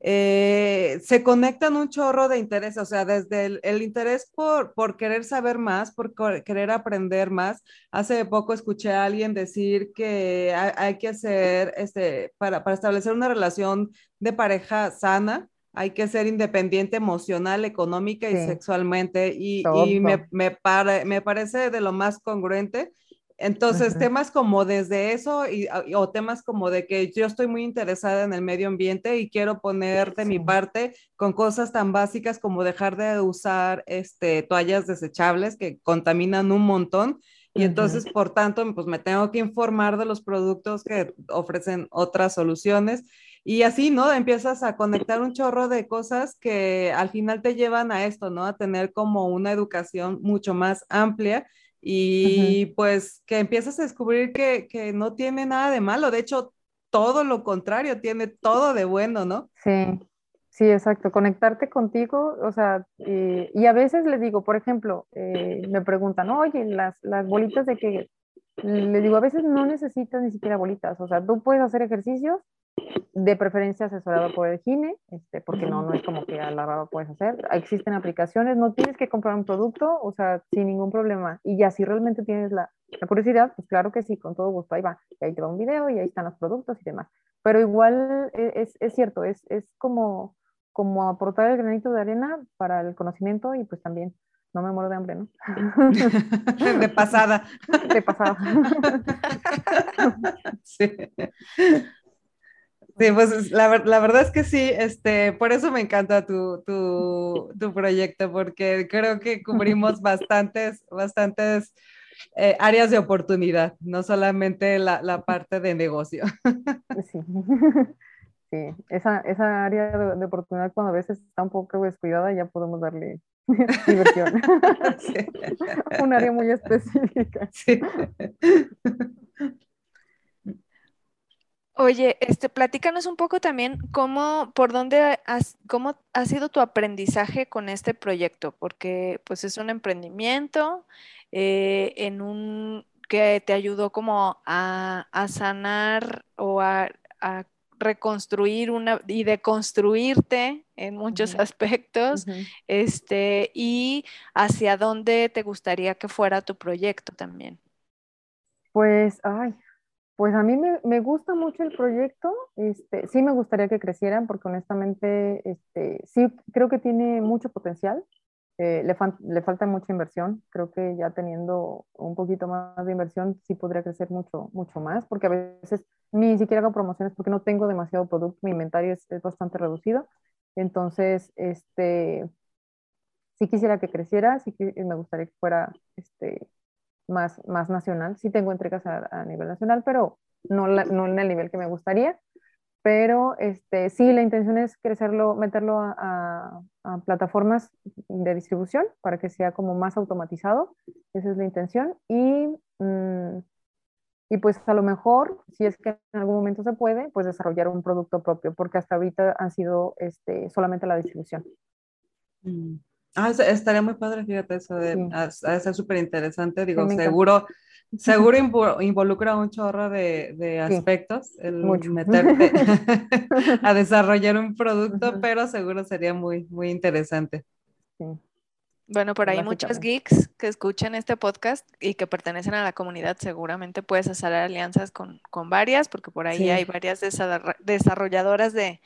eh, se conectan un chorro de interés, o sea, desde el, interés por, por, querer saber más, por querer aprender más. Hace poco escuché a alguien decir que hay, que hacer, este, para, para, establecer una relación de pareja sana, hay que ser independiente emocional, económica y sexualmente, y, y me, me, me parece de lo más congruente entonces, temas como desde eso y, o temas como de que yo estoy muy interesada en el medio ambiente y quiero poner de mi parte con cosas tan básicas como dejar de usar este, toallas desechables que contaminan un montón. Y entonces, por tanto, pues me tengo que informar de los productos que ofrecen otras soluciones. Y así, ¿no? Empiezas a conectar un chorro de cosas que al final te llevan a esto, ¿no? A tener como una educación mucho más amplia y pues que empiezas a descubrir que, que, no tiene nada de malo, de hecho, todo lo contrario, tiene todo de bueno, ¿no? Sí, sí, exacto, conectarte contigo, o sea, eh, y a veces les digo, por ejemplo, eh, me preguntan, oye, las, las bolitas de que, les digo, a veces no necesitas ni siquiera bolitas, o sea, tú puedes hacer ejercicios de preferencia asesorado por el GINE, este, porque no, no es como que a la raba puedes hacer. Existen aplicaciones, no tienes que comprar un producto, o sea, sin ningún problema. Y ya si realmente tienes la, la curiosidad, pues claro que sí, con todo gusto, ahí va. Y ahí te va un video y ahí están los productos y demás. Pero igual e, es, es cierto, es, es como, como aportar el granito de arena para el conocimiento y pues también no me muero de hambre, ¿no? [LAUGHS] De pasada. [LAUGHS] De pasada. [LAUGHS] Sí. Sí, pues la, la, verdad es que sí, este, por eso me encanta tu, tu, tu proyecto, porque creo que cubrimos bastantes, bastantes eh, áreas de oportunidad, no solamente la, la parte de negocio. Sí, sí. Esa, esa área de, de, oportunidad cuando a veces está un poco descuidada ya podemos darle [LAUGHS] diversión. [LAUGHS] Sí. [LAUGHS] Un área muy específica. Sí. Oye, este, platícanos un poco también cómo, por dónde has, cómo ha sido tu aprendizaje con este proyecto, porque pues es un emprendimiento eh, en un que te ayudó como a, sanar o a, reconstruir una y deconstruirte en muchos aspectos, este, y hacia dónde te gustaría que fuera tu proyecto también. Pues, ay, pues a mí me, me, gusta mucho el proyecto, este, sí me gustaría que crecieran porque honestamente este, sí creo que tiene mucho potencial, eh, le, le, falta mucha inversión, creo que ya teniendo un poquito más de inversión sí podría crecer mucho, mucho más porque a veces ni siquiera hago promociones porque no tengo demasiado producto, mi inventario es, es bastante reducido, entonces este, sí quisiera que creciera, sí que me gustaría que fuera este, más, más nacional. Sí tengo entregas a, nivel nacional, pero no, no en el nivel que me gustaría. Pero este, sí, la intención es crecerlo, meterlo a, plataformas de distribución para que sea como más automatizado. Esa es la intención. Y, mm, y pues a lo mejor, si es que en algún momento se puede, pues desarrollar un producto propio, porque hasta ahorita han sido este, solamente la distribución. Mm. Ah, estaría muy padre, fíjate, eso de, ser súper interesante, digo, seguro, [LAUGHS] seguro involucra un chorro de, de aspectos el meterte [LAUGHS] [LAUGHS] a desarrollar un producto, pero seguro sería muy, muy interesante. Bueno, por ahí muchos geeks que escuchan este podcast y que pertenecen a la comunidad, seguramente puedes hacer alianzas con, con varias, porque por ahí hay varias desarrolladoras de,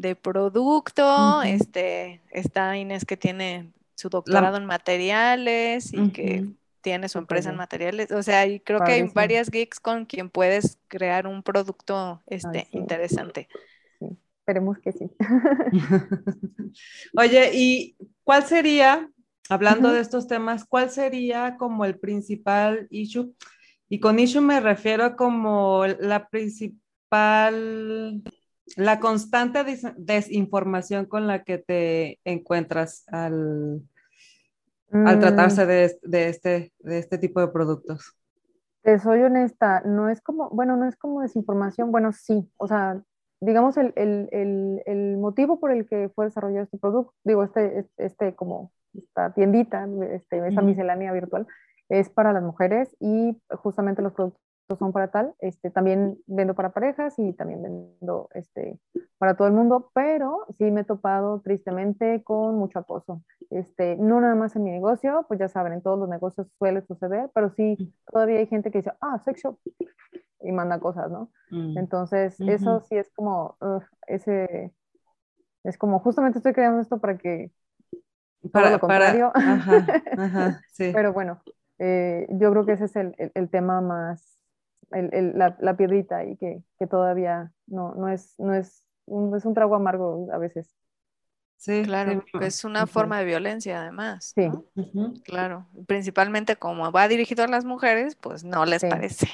de producto, este, está Inés que tiene su doctorado en materiales y que tiene su empresa en materiales, o sea, y creo que hay varias geeks con quien puedes crear un producto este, interesante. esperemos que sí. [LAUGHS] Oye, ¿y cuál sería, hablando de estos temas, cuál sería como el principal issue? Y con issue me refiero como la principal la constante desinformación con la que te encuentras al, al mm. tratarse de, de, este, de este tipo de productos. Te soy honesta, no es como, bueno, no es como desinformación, bueno, sí, o sea, digamos el, el, el, el motivo por el que fue desarrollado este producto, digo, este, este como esta tiendita, este, esta miscelánea virtual, es para las mujeres y justamente los productos son para tal. Este, también vendo para parejas y también vendo este, para todo el mundo, pero sí me he topado tristemente con mucho acoso. Este, no nada más en mi negocio, pues ya saben, en todos los negocios suele suceder, pero sí todavía hay gente que dice, ah, sex shop, y manda cosas, ¿no? Mm. Entonces, eso sí es como, ese, es como, justamente estoy creando esto para que... Para lo contrario. [LAUGHS] sí. Pero bueno, eh, yo creo que ese es el, el tema más, la, la, piedrita y que, que todavía no, no, es, no es, un, es un trago amargo a veces. Sí, claro, es una forma de violencia además. Sí. Claro, principalmente como va dirigido a las mujeres, pues no les parece.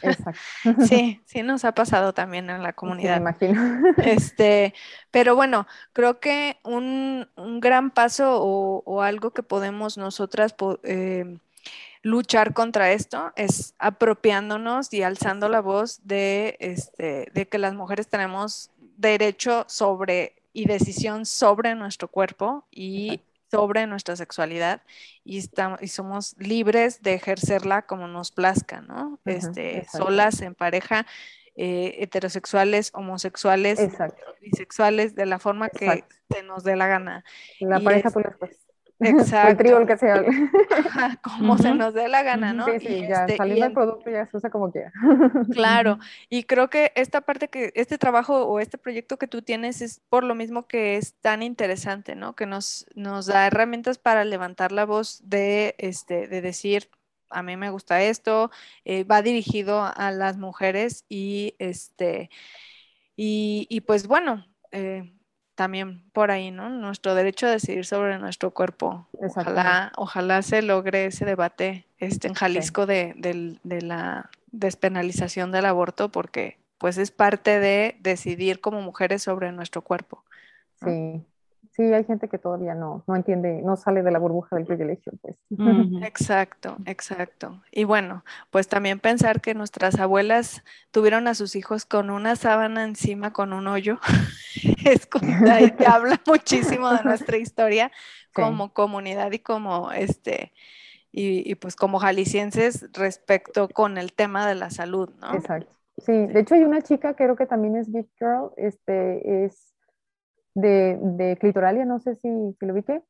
Exacto. [LAUGHS] Sí, [LAUGHS] sí nos ha pasado también en la comunidad. me imagino. Este, pero bueno, creo que un, un gran paso o, o, algo que podemos nosotras eh, luchar contra esto es apropiándonos y alzando la voz de, este, de que las mujeres tenemos derecho sobre y decisión sobre nuestro cuerpo y sobre nuestra sexualidad y, estamos, y somos libres de ejercerla como nos plazca, ¿no? este, solas, en pareja, eh, heterosexuales, homosexuales, bisexuales, de la forma que se nos dé la gana. La pareja, pues, Exacto. el trío, que sea. [LAUGHS] como se nos dé la gana, ¿no? Sí, sí, ya este, saliendo el producto ya se usa como quiera. Claro, [LAUGHS] y creo que esta parte que, este trabajo o este proyecto que tú tienes es por lo mismo que es tan interesante, ¿no? Que nos, nos da herramientas para levantar la voz de, este, de decir, a mí me gusta esto, eh, va dirigido a las mujeres y, este, y, y pues bueno, eh, también por ahí, ¿no? Nuestro derecho a decidir sobre nuestro cuerpo. Ojalá, ojalá se logre ese debate este, en Jalisco de, de, la despenalización del aborto, porque pues es parte de decidir como mujeres sobre nuestro cuerpo. Sí, sí, hay gente que todavía no, no entiende, no sale de la burbuja del privilegio, pues. [LAUGHS] Exacto, exacto. Y bueno, pues también pensar que nuestras abuelas tuvieron a sus hijos con una sábana encima, con un hoyo, [LAUGHS] es que [LAUGHS] habla muchísimo de nuestra historia como comunidad y como este, y, pues como jaliscienses respecto con el tema de la salud, ¿no? Exacto. Sí, de hecho hay una chica, creo que también es Big Girl, este, es de, de Clitoralia, no sé si, si lo vi que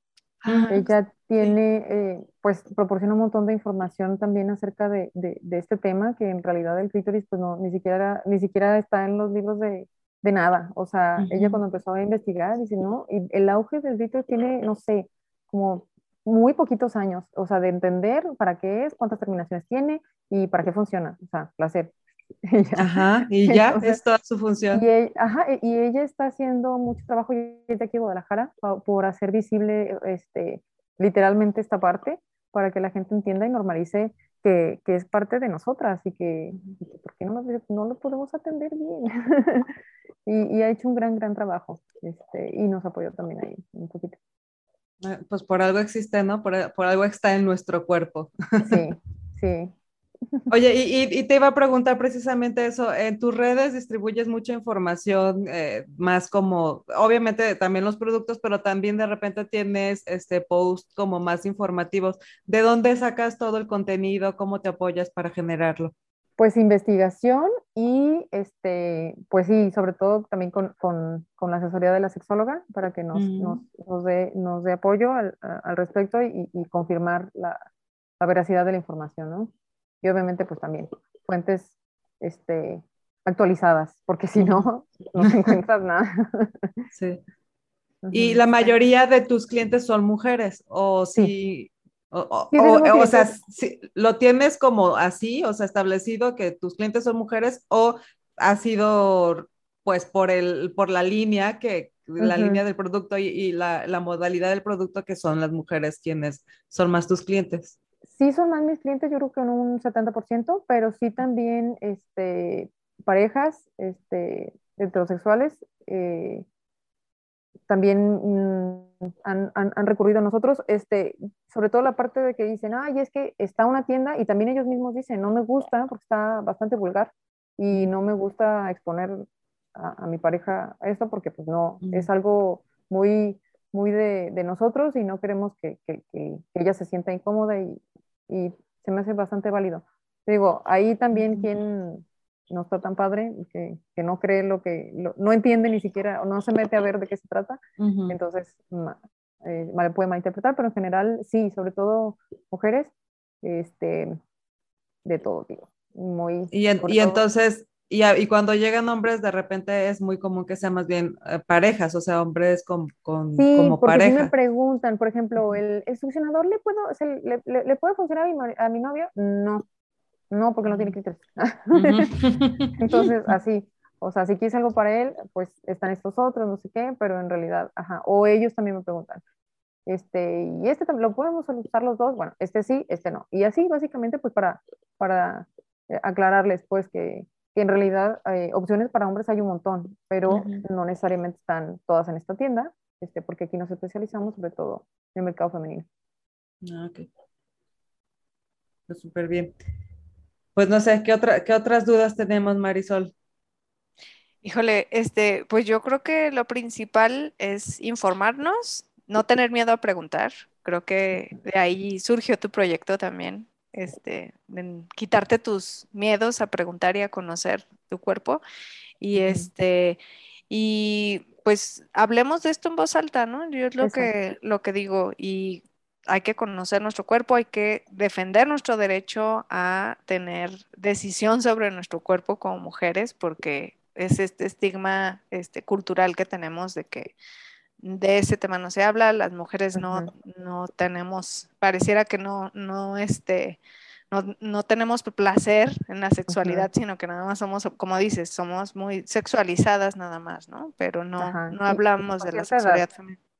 ah, Ella tiene, eh, pues proporciona un montón de información también acerca de, de, este tema, que en realidad el clítoris pues no, ni siquiera, ni siquiera está en los libros de, de nada. O sea, ella cuando empezó a investigar, dice, no, y el auge del clítoris tiene, no sé, como muy poquitos años, o sea, de entender para qué es, cuántas terminaciones tiene y para qué funciona, o sea, placer. [LAUGHS] Ajá, y [LAUGHS] ya es toda su función. Y ella, ajá, y ella está haciendo mucho trabajo de aquí en Guadalajara por hacer visible este, literalmente esta parte para que la gente entienda y normalice que, que, es parte de nosotras y que, ¿por qué no, no lo podemos atender bien? [LAUGHS] y, y, ha hecho un gran, gran trabajo este, y nos apoyó también ahí un poquito. Eh, pues por algo existe, ¿no? Por, por algo está en nuestro cuerpo. Sí, sí. Oye, y, y, te iba a preguntar precisamente eso, en tus redes distribuyes mucha información, eh, más como, obviamente también los productos, pero también de repente tienes este post como más informativos. ¿De dónde sacas todo el contenido? ¿Cómo te apoyas para generarlo? Pues investigación y, este, pues sí, sobre todo también con, con, con la asesoría de la sexóloga para que nos, mm. nos, nos, dé, nos dé apoyo al, al respecto y, y confirmar la, la veracidad de la información, ¿no? Y obviamente pues también fuentes este, actualizadas, porque si no, [LAUGHS] no encuentras nada. Sí. ¿Y la mayoría de tus clientes son mujeres? ¿O si, o, o, sea, si, lo tienes como así, o sea, establecido que tus clientes son mujeres o ha sido pues por, el, por la línea que la línea del producto y, y la, la, modalidad del producto que son las mujeres quienes son más tus clientes sí son más mis clientes, yo creo que en un 70%, pero sí también este, parejas este, heterosexuales eh, también mm, han, han, han, recurrido a nosotros, este, sobre todo la parte de que dicen, ay, es que está una tienda y también ellos mismos dicen, no me gusta porque está bastante vulgar y no me gusta exponer a, a mi pareja a esto porque pues no, mm. es algo muy, muy de, de, nosotros y no queremos que, que, que, ella se sienta incómoda y, y se me hace bastante válido. Digo, ahí también quien no está tan padre, que, que no cree lo que, lo, no entiende ni siquiera, o no se mete a ver de qué se trata, uh -huh. entonces eh, puede malinterpretar, pero en general sí, sobre todo mujeres, este, de todo, digo. Muy, y, en, y entonces, y, y, cuando llegan hombres, de repente es muy común que sean más bien eh, parejas, o sea, hombres con, con sí, como porque pareja. Sí me preguntan, por ejemplo, ¿el, el succionador le, puedo, se, le, le, le, puede funcionar a mi, a mi novio? No, no, porque no tiene clítoris. [LAUGHS] [LAUGHS] Entonces, así, o sea, si quieres algo para él, pues están estos otros, no sé qué, pero en realidad, ajá, o ellos también me preguntan, este, y este también lo podemos usar los dos, bueno, este sí, este no. Y así, básicamente, pues para, para eh, aclararles, pues, que que en realidad eh, opciones para hombres hay un montón, pero uh -huh. no necesariamente están todas en esta tienda, este, porque aquí nos especializamos sobre todo en el mercado femenino. Ah, ok. Pues súper bien. Pues no sé, ¿qué, otra, ¿qué otras dudas tenemos, Marisol? Híjole, este, pues yo creo que lo principal es informarnos, no tener miedo a preguntar. Creo que de ahí surgió tu proyecto también, este, en quitarte tus miedos a preguntar y a conocer tu cuerpo. Y este, y pues hablemos de esto en voz alta, ¿no? Yo es lo que, lo que digo, y hay que conocer nuestro cuerpo, hay que defender nuestro derecho a tener decisión sobre nuestro cuerpo como mujeres, porque es este estigma este, cultural que tenemos de que de ese tema no se habla, las mujeres no, uh -huh. no tenemos, pareciera que no, no, este, no, no tenemos placer en la sexualidad, uh -huh. sino que nada más somos, como dices, somos muy sexualizadas nada más, ¿no? Pero no, no hablamos de la sexualidad femenina.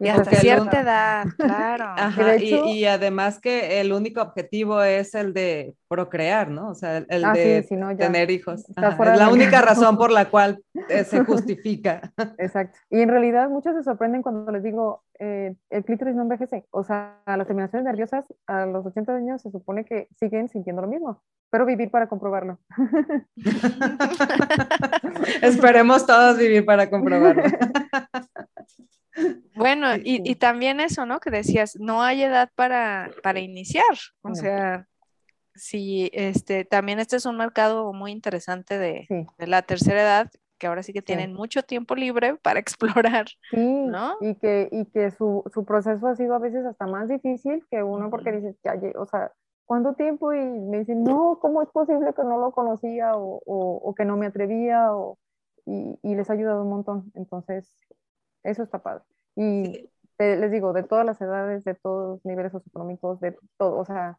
Y hasta cierta edad, [LAUGHS] claro. Ajá, hecho, y, y, además que el único objetivo es el de procrear, ¿no? O sea, el, ah, de sí, tener hijos. Ajá, es la única razón por la cual eh, se [LAUGHS] justifica. Exacto. Y en realidad muchos se sorprenden cuando les digo, eh, el clítoris no envejece. O sea, las terminaciones nerviosas a los 80 años se supone que siguen sintiendo lo mismo. Pero vivir para comprobarlo. [LAUGHS] Esperemos todos vivir para comprobarlo. Bueno, y, y, también eso, ¿no? Que decías, no hay edad para, para iniciar. O sea, sí, este, también este es un mercado muy interesante de, sí. de la tercera edad, que ahora sí que tienen sí. mucho tiempo libre para [LAUGHS] explorar, sí, ¿no? Y que, y que su, su, proceso ha sido a veces hasta más difícil que uno porque dices, ya, o sea, ¿cuánto tiempo? Y me dicen, no, ¿cómo es posible que no lo conocía o, o, o que no me atrevía? O, y, y, les ha ayudado un montón. Entonces, eso está padre. Y sí. te, les digo, de todas las edades, de todos los niveles socioeconómicos, de todo, o sea,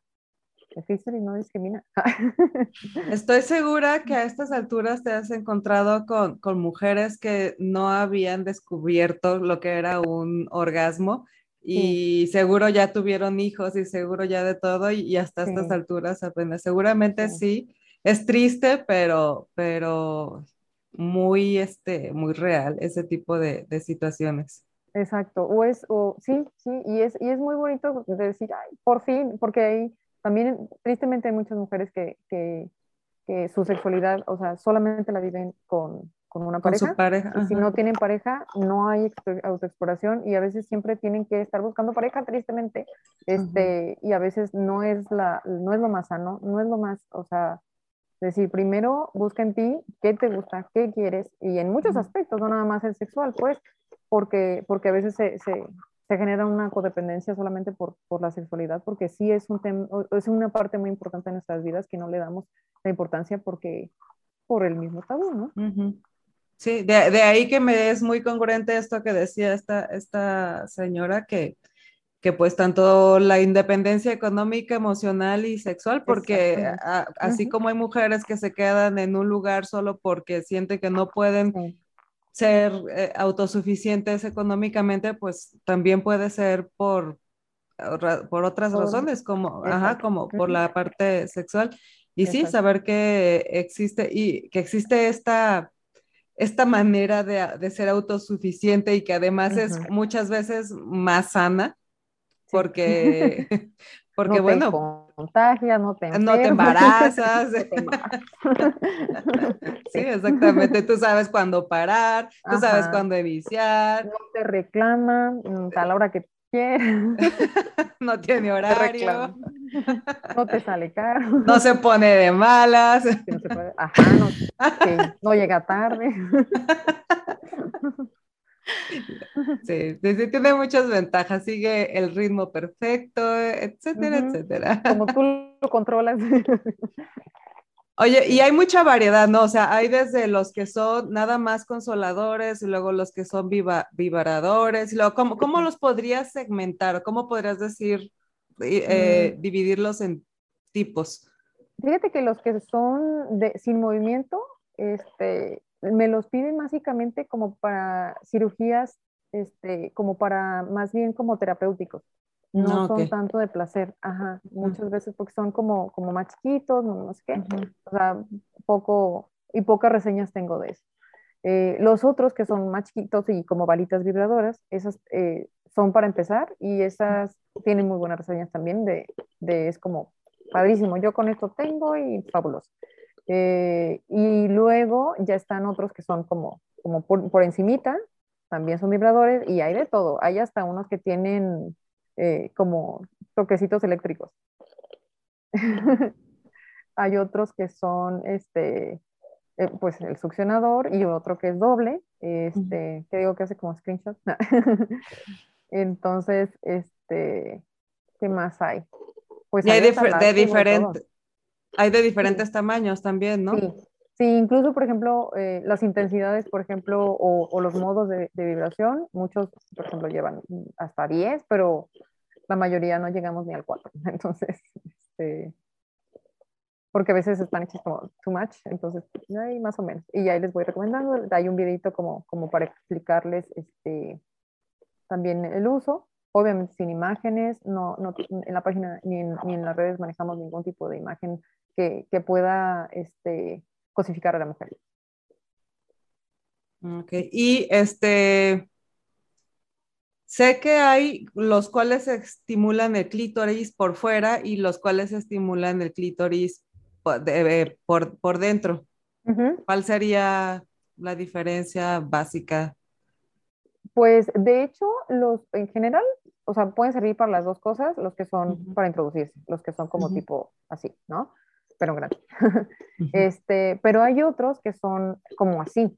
y no discrimina. [LAUGHS] Estoy segura que a estas alturas te has encontrado con, con, mujeres que no habían descubierto lo que era un orgasmo, y seguro ya tuvieron hijos y seguro ya de todo y, hasta estas alturas apenas. Seguramente sí. Es triste, pero, pero muy, este, muy real ese tipo de, de situaciones. Exacto, o es, o sí, sí, y es, y es muy bonito decir, ay, por fin, porque hay, también tristemente hay muchas mujeres que, que, que su sexualidad, o sea, solamente la viven con, con una pareja. Con su pareja. Y si no tienen pareja, no hay autoexploración y a veces siempre tienen que estar buscando pareja, tristemente. Este, Y a veces no es, la, no es lo más sano, no es lo más, o sea, decir, primero busca en ti qué te gusta, qué quieres, y en muchos aspectos, no nada más el sexual, pues, porque, porque a veces se, se, se genera una codependencia solamente por, por, la sexualidad, porque sí es, un tema, es una parte muy importante de nuestras vidas que no le damos la importancia porque por el mismo tabú, ¿no? Sí, de, de, ahí que me es muy congruente esto que decía esta, esta señora, que, que pues tanto la independencia económica, emocional y sexual, porque así como hay mujeres que se quedan en un lugar solo porque sienten que no pueden ser eh, autosuficientes económicamente, pues también puede ser por, por otras razones, como, ajá, como por la parte sexual. Y sí, saber que existe y que existe esta, esta manera de, de ser autosuficiente y que además es muchas veces más sana, porque, [LAUGHS] porque bueno, contagias, no te No te embarazas. [LAUGHS] [LAUGHS] sí, exactamente. Tú sabes cuándo parar, tú sabes cuándo iniciar. No te reclaman mm, a la hora que quieres. no tiene horario. no te sale caro. No se pone de malas. Ajá, no, no llega tarde. Sí, sí, tiene muchas ventajas, sigue el ritmo perfecto, etcétera, etcétera. Como tú lo controlas. Oye, y hay mucha variedad, ¿no? O sea, hay desde los que son nada más consoladores y luego los que son viva, vivaradores. Y luego, ¿cómo, ¿cómo, los podrías segmentar? ¿Cómo podrías decir, eh, mm. dividirlos en tipos? Fíjate que los que son de, sin movimiento, este, me los piden básicamente como para cirugías, este, como para más bien como terapéuticos. No, son tanto de placer, ajá, muchas veces porque son como, como más chiquitos, no, sé qué, o sea, poco, y pocas reseñas tengo de eso. Eh, los otros que son más chiquitos y como balitas vibradoras, esas eh, son para empezar y esas tienen muy buenas reseñas también de, de, es como padrísimo, yo con esto tengo y fabuloso. Eh, y luego ya están otros que son como, como por, por, encimita, también son vibradores y hay de todo. Hay hasta unos que tienen eh, como toquecitos eléctricos. [LAUGHS] hay otros que son, este, eh, pues el succionador y otro que es doble, este, que digo que hace como screenshot. [LAUGHS] Entonces, este, ¿qué más hay? Pues hay, de, de diferente, hay de diferentes tamaños también, ¿no? Sí. sí incluso, por ejemplo, eh, las intensidades, por ejemplo, o, los modos de, vibración, muchos, por ejemplo, llevan hasta 10, pero la mayoría no llegamos ni al 4. [LAUGHS] Entonces, este, porque a veces están hechos como too much, entonces, ahí más o menos. Y ahí les voy recomendando, hay un videito como, como para explicarles este, también el uso obviamente sin imágenes, no, no, en la página ni en, ni en, las redes manejamos ningún tipo de imagen que, que pueda este, cosificar a la mujer. Ok, y este, sé que hay los cuales estimulan el clítoris por fuera y los cuales estimulan el clítoris por, por, por dentro. ¿Cuál sería la diferencia básica? Pues de hecho, los en general, o sea, pueden servir para las dos cosas, los que son para introducirse, los que son como tipo así, ¿no? Pero grande. este, pero hay otros que son como así.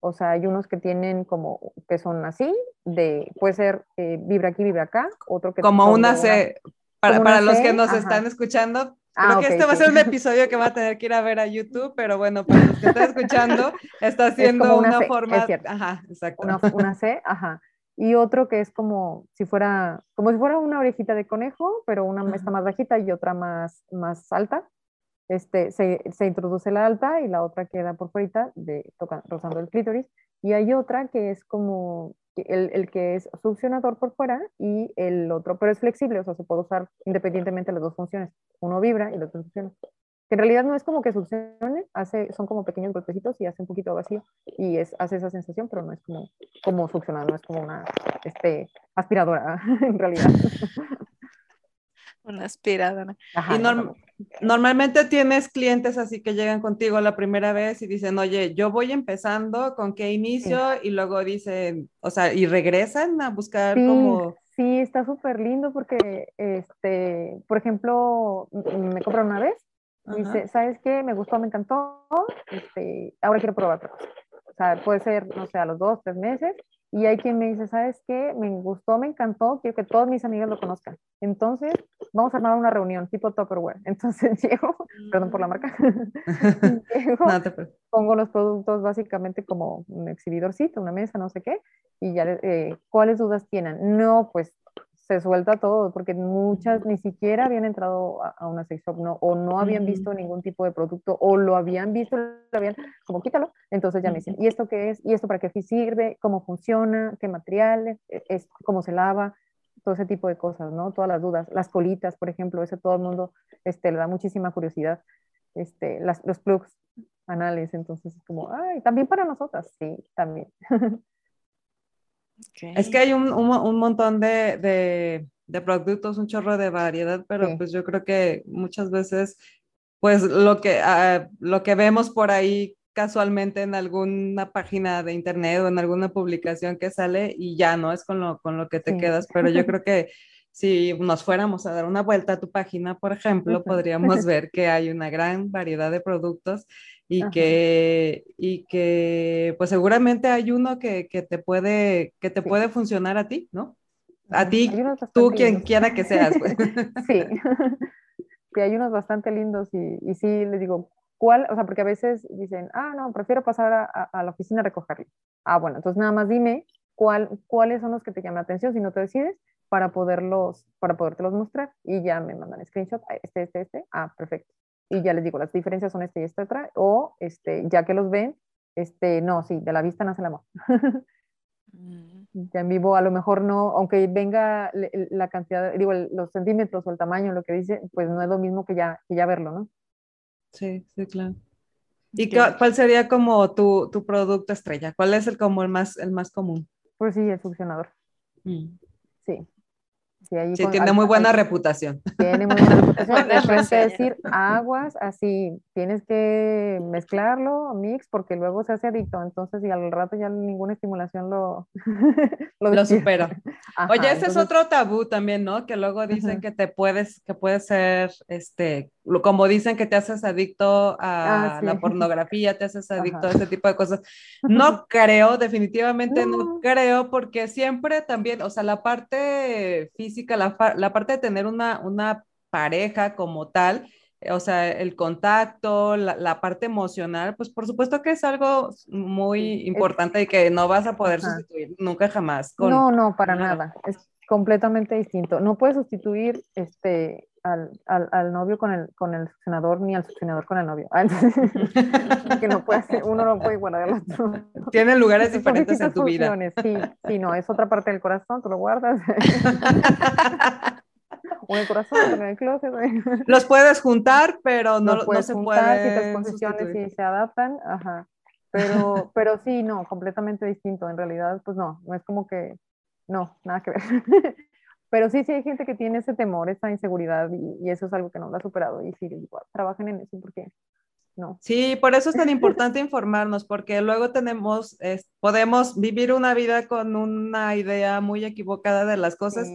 O sea, hay unos que tienen como, que son así, de, puede ser eh, vibra aquí, vibra acá, otro que... Como una C, para, para los que nos están escuchando, Creo ah, que este va a ser un episodio que va a tener que ir a ver a YouTube, pero bueno, para los que están escuchando, [LAUGHS] está haciendo una, forma. Ajá, exacto. Una, C, ajá. Y otro que es como si fuera, como si fuera una orejita de conejo, pero una está más bajita y otra más, más alta. Este, se, se, introduce la alta y la otra queda por fuera, de, rozando el clítoris. Y hay otra que es como, el, el, que es succionador por fuera y el otro, pero es flexible, o sea, se puede usar independientemente las dos funciones. Uno vibra y el otro succiona. Que en realidad no es como que succione, hace, son como pequeños golpecitos y hace un poquito vacío y es, hace esa sensación, pero no es como, como succionar, no es como una este, aspiradora [LAUGHS] en realidad. [LAUGHS] Una aspiradora. y normalmente tienes clientes así que llegan contigo la primera vez y dicen, oye, yo voy empezando, ¿con qué inicio? Y luego dicen, o sea, y regresan a buscar como... Sí, está súper lindo porque, este, por ejemplo, me compran una vez, dice, ¿sabes qué? Me gustó, me encantó, este, ahora quiero probar otra cosa. O sea, puede ser, no sé, a los dos, tres meses, y hay quien me dice, ¿sabes qué? Me gustó, me encantó, quiero que todas mis amigas lo conozcan. Entonces, vamos a armar una reunión tipo Tupperware. [LAUGHS] Entonces llego, perdón por la marca, [LAUGHS] llego, pongo los productos básicamente como un exhibidorcito, una mesa, no sé qué, y ya, eh, ¿cuáles dudas tienen? No, pues se suelta todo, porque muchas ni siquiera habían entrado a, una sex shop, no, o no habían visto ningún tipo de producto, o lo habían visto, lo habían, como quítalo, entonces ya me dicen, ¿y esto qué es? ¿Y esto para qué sirve? ¿Cómo funciona? ¿Qué materiales? E, es, ¿Cómo se lava? Todo ese tipo de cosas, ¿no? Todas las dudas. Las colitas, por ejemplo, ese todo el mundo este, le da muchísima curiosidad. Este, las, los plugs anales, entonces es como, ay, también para nosotras, sí, también. [LAUGHS] Es que hay un, un, montón de, de, de, productos, un chorro de variedad, pero pues yo creo que muchas veces, pues lo que, uh, lo que vemos por ahí casualmente en alguna página de internet o en alguna publicación que sale y ya no es con lo, con lo que te quedas, pero yo [LAUGHS] creo que si nos fuéramos a dar una vuelta a tu página, por ejemplo, podríamos [LAUGHS] ver que hay una gran variedad de productos y que, y que pues seguramente hay uno que, que te, puede, que te puede funcionar a ti, ¿no? A ti, tú quien quiera que seas. Pues. [LAUGHS] Sí, [LAUGHS] sí, hay unos bastante lindos y, y sí, les digo, ¿cuál? O sea, porque a veces dicen, ah, no, prefiero pasar a, a, la oficina a recogerlo. Ah, bueno, entonces nada más dime cuál, cuáles son los que te llaman la atención si no te decides para poderlos, para podértelos mostrar y ya me mandan screenshot, este, este, este, ah, perfecto y ya les digo, las diferencias son este y esta otra, o este, ya que los ven, este, no, sí, de la vista nace el amor. [LAUGHS] Mm. ya en vivo a lo mejor no, aunque venga la cantidad, digo, los centímetros o el tamaño, lo que dice, pues no es lo mismo que ya, que ya verlo, ¿no? Sí, sí, claro. ¿Y cuál sería como tu, tu, producto estrella? ¿Cuál es el como el más, el más común? Pues sí, el succionador. Mm. Sí. Sí, tiene muy buena reputación. Tiene muy buena [LAUGHS] reputación. es decir aguas, así, tienes que mezclarlo, mix, porque luego se hace adicto. Entonces, y al rato ya ninguna estimulación lo, [LAUGHS] lo, supera. Oye, ese es otro tabú también, ¿no? Que luego dicen que te puedes, que puede ser, este, como dicen que te haces adicto a ah, la pornografía, te haces [LAUGHS] adicto a ese tipo de cosas. [LAUGHS] No creo, definitivamente no. creo, porque siempre también, o sea, la parte física, la, la parte de tener una, una pareja como tal, o sea, el contacto, la, la, parte emocional, pues por supuesto que es algo muy importante y que no vas a poder sustituir nunca jamás. no, no, para nada. Es completamente distinto. No puedes sustituir este, al, al, al, novio con el, con el succionador ni al succionador con el novio. [LAUGHS] [LAUGHS] que no puede uno no puede guardar el otro. Tienen lugares diferentes en tu vida. Sí, sí, no, es otra parte del corazón, tú lo guardas. [LAUGHS] o el corazón, en el closet. Los puedes juntar, pero no, no se juntar, puede. Si posiciones y se adaptan, ajá. Pero, pero sí, no, completamente distinto. En realidad, pues no, no es como que, no, nada que ver. Pero sí, sí hay gente que tiene ese temor, esa inseguridad y, eso es algo que no lo ha superado y sí, igual, trabajen en eso porque no. Sí, por eso es tan [LAUGHS] importante informarnos porque luego tenemos, podemos vivir una vida con una idea muy equivocada de las cosas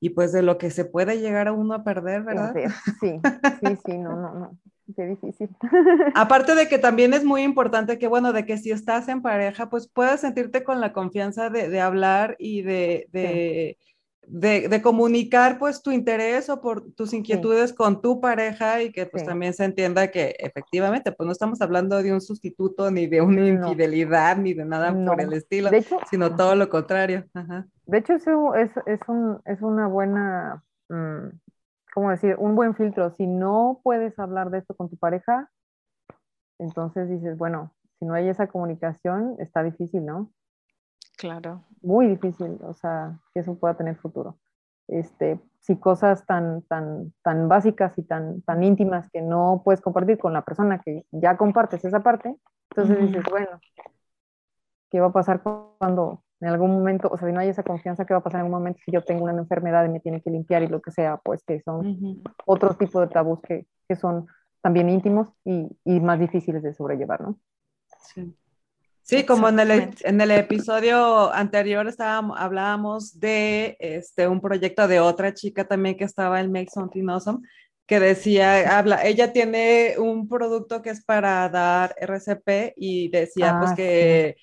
y pues de lo que se puede llegar a uno a perder, ¿verdad? Sí, sí, sí, no, no, no. Qué difícil. [LAUGHS] Aparte de que también es muy importante que, bueno, de que si estás en pareja, pues puedas sentirte con la confianza de, de hablar y de, de de, comunicar pues tu interés o por tus inquietudes con tu pareja y que pues también se entienda que efectivamente pues no estamos hablando de un sustituto ni de una infidelidad ni de nada por el estilo, sino todo lo contrario. De hecho eso es, es, un, es una buena, mm, ¿cómo decir? Un buen filtro. Si no puedes hablar de esto con tu pareja, entonces dices, bueno, si no hay esa comunicación, está difícil, ¿no? Claro. Muy difícil, o sea, que eso pueda tener futuro. Este, si cosas tan, tan, tan básicas y tan, tan íntimas que no puedes compartir con la persona que ya compartes esa parte, entonces dices, bueno, ¿qué va a pasar cuando en algún momento, o sea, si no hay esa confianza, ¿qué va a pasar en algún momento si yo tengo una enfermedad y me tiene que limpiar y lo que sea? Pues que son otro tipo de tabús que, que son también íntimos y, y, más difíciles de sobrellevar, ¿no? Sí. Sí, como en el, en el episodio anterior estábamos, hablábamos de este, un proyecto de otra chica también que estaba en Make Something Awesome, que decía, habla, ella tiene un producto que es para dar RCP y decía pues ah, que